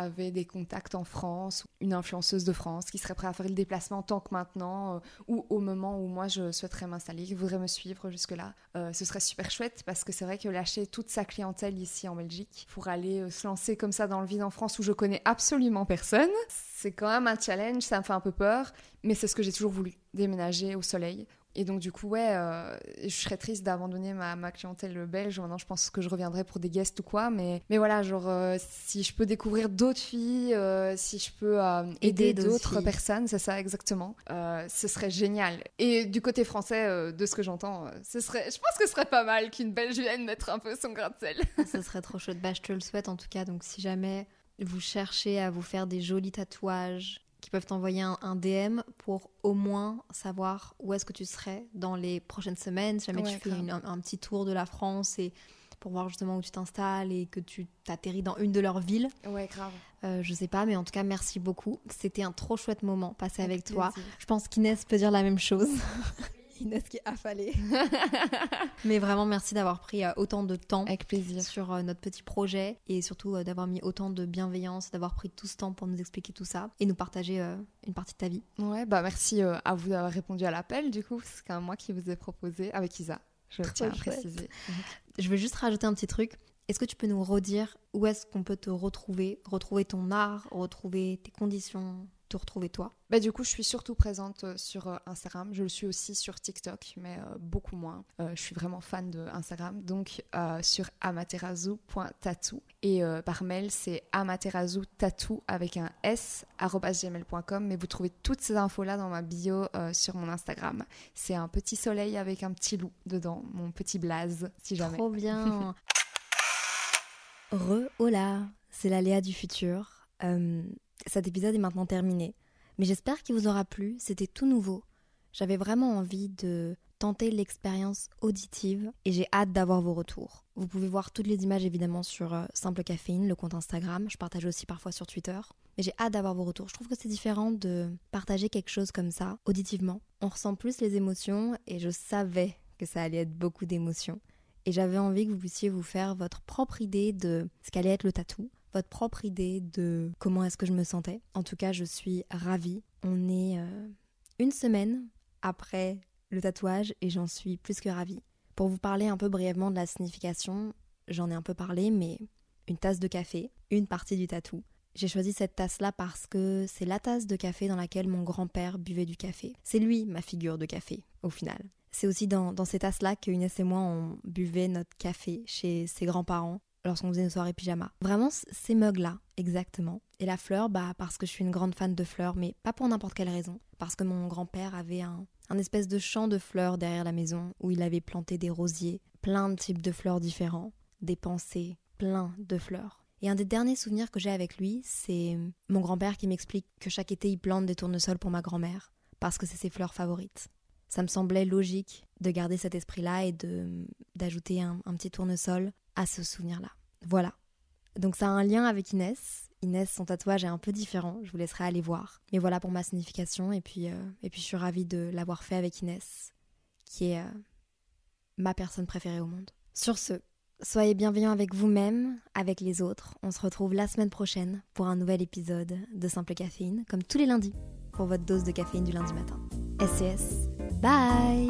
Speaker 4: avait des contacts en France, une influenceuse de France qui serait prêt à faire le déplacement tant que maintenant, euh, ou au moment où moi je souhaiterais m'installer, qui voudrait me suivre jusque-là, euh, ce serait super chouette parce que c'est vrai que lâcher toute sa clientèle ici en Belgique pour aller euh, se lancer comme ça dans le vide en France où je connais absolument personne, c'est quand même un challenge, ça me fait un peu peur, mais c'est ce que j'ai toujours voulu, déménager au soleil. Et donc du coup, ouais, euh, je serais triste d'abandonner ma, ma clientèle belge. Maintenant, je pense que je reviendrai pour des guests ou quoi. Mais, mais voilà, genre, euh, si je peux découvrir d'autres filles, euh, si je peux aider,
Speaker 1: Aider d'autres
Speaker 4: personnes, c'est ça exactement, ce serait génial. Et du côté français, de ce que j'entends, ce serait, je pense que ce serait pas mal qu'une belge vienne mettre un peu son grain de sel. [laughs]
Speaker 1: Ce serait trop chouette. Bah, je te le souhaite en tout cas. Donc, si jamais vous cherchez à vous faire des jolis tatouages qui peuvent t'envoyer un, un DM pour au moins savoir où est-ce que tu serais dans les prochaines semaines. Si jamais
Speaker 4: Ouais,
Speaker 1: tu fais une- un, un petit tour de la France et pour voir justement où tu t'installes et que tu t'atterris dans une de leurs villes.
Speaker 4: Ouais, grave.
Speaker 1: Euh, je sais pas, mais en tout cas, merci beaucoup. C'était un trop chouette moment passé avec, toi.
Speaker 4: plaisir.
Speaker 1: Je pense qu'Inès peut dire la même chose. [laughs] Inès qui est affalée. [laughs] mais vraiment, merci d'avoir pris euh, autant de temps
Speaker 4: Avec plaisir.
Speaker 1: sur euh, notre petit projet et surtout euh, d'avoir mis autant de bienveillance, d'avoir pris tout ce temps pour nous expliquer tout ça et nous partager une partie de ta vie.
Speaker 4: Ouais, bah merci à vous d'avoir répondu à l'appel. Du coup, c'est quand même moi qui vous ai proposé avec Isa. Je
Speaker 1: Trop
Speaker 4: tiens à préciser.
Speaker 1: Je veux juste rajouter un petit truc. Est-ce que tu peux nous redire où est-ce qu'on peut te retrouver, retrouver ton art, retrouver tes conditions, te retrouver toi
Speaker 4: Bah, du coup, je suis surtout présente euh, sur euh, Instagram. Je le suis aussi sur TikTok, mais euh, beaucoup moins. Euh, je suis vraiment fan de Instagram. Donc, euh, sur amaterasu.tattoo. Et par mail, c'est amaterasu.tattoo avec un s gmail.com. Mais vous trouvez toutes ces infos-là dans ma bio sur mon Instagram. C'est un petit soleil avec un petit loup dedans, mon petit blaze, si jamais.
Speaker 1: Trop bien [laughs] Re, hola C'est la Léa du futur. Euh, cet épisode est maintenant terminé. Mais j'espère qu'il vous aura plu, c'était tout nouveau. J'avais vraiment envie de tenter l'expérience auditive et j'ai hâte d'avoir vos retours. Vous pouvez voir toutes les images évidemment sur euh, Simple Caféine, le compte Instagram. Je partage aussi parfois sur Twitter. Mais j'ai hâte d'avoir vos retours. Je trouve que c'est différent de partager quelque chose comme ça, auditivement. On ressent plus les émotions et je savais que ça allait être beaucoup d'émotions. Et j'avais envie que vous puissiez vous faire votre propre idée de ce qu'allait être le tatou, votre propre idée de comment est-ce que je me sentais. En tout cas, je suis ravie. On est euh, une semaine après le tatouage et j'en suis plus que ravie. Pour vous parler un peu brièvement de la signification, j'en ai un peu parlé, mais une tasse de café, une partie du tatou. J'ai choisi cette tasse-là parce que c'est la tasse de café dans laquelle mon grand-père buvait du café. C'est lui ma figure de café, au final. C'est aussi dans, dans ces tasses-là que Inès et moi, on buvait notre café chez ses grands-parents lorsqu'on faisait nos soirées pyjama. Vraiment, ces mugs-là, exactement. Et la fleur, bah parce que je suis une grande fan de fleurs, mais pas pour n'importe quelle raison. Parce que mon grand-père avait un, un espèce de champ de fleurs derrière la maison où il avait planté des rosiers, plein de types de fleurs différents, des pensées, plein de fleurs. Et un des derniers souvenirs que j'ai avec lui, c'est mon grand-père qui m'explique que chaque été il plante des tournesols pour ma grand-mère, parce que c'est ses fleurs favorites. Ça me semblait logique de garder cet esprit-là et d'ajouter un, un petit tournesol à ce souvenir-là. Voilà. Donc ça a un lien avec Inès. Inès, son tatouage est un peu différent, je vous laisserai aller voir. Mais voilà pour ma signification, et puis, euh, et puis je suis ravie de l'avoir fait avec Inès, qui est euh, ma personne préférée au monde. Sur ce, soyez bienveillants avec vous-même, avec les autres. On se retrouve la semaine prochaine pour un nouvel épisode de Simple Caféine, comme tous les lundis, pour votre dose de caféine du lundi matin. SES, bye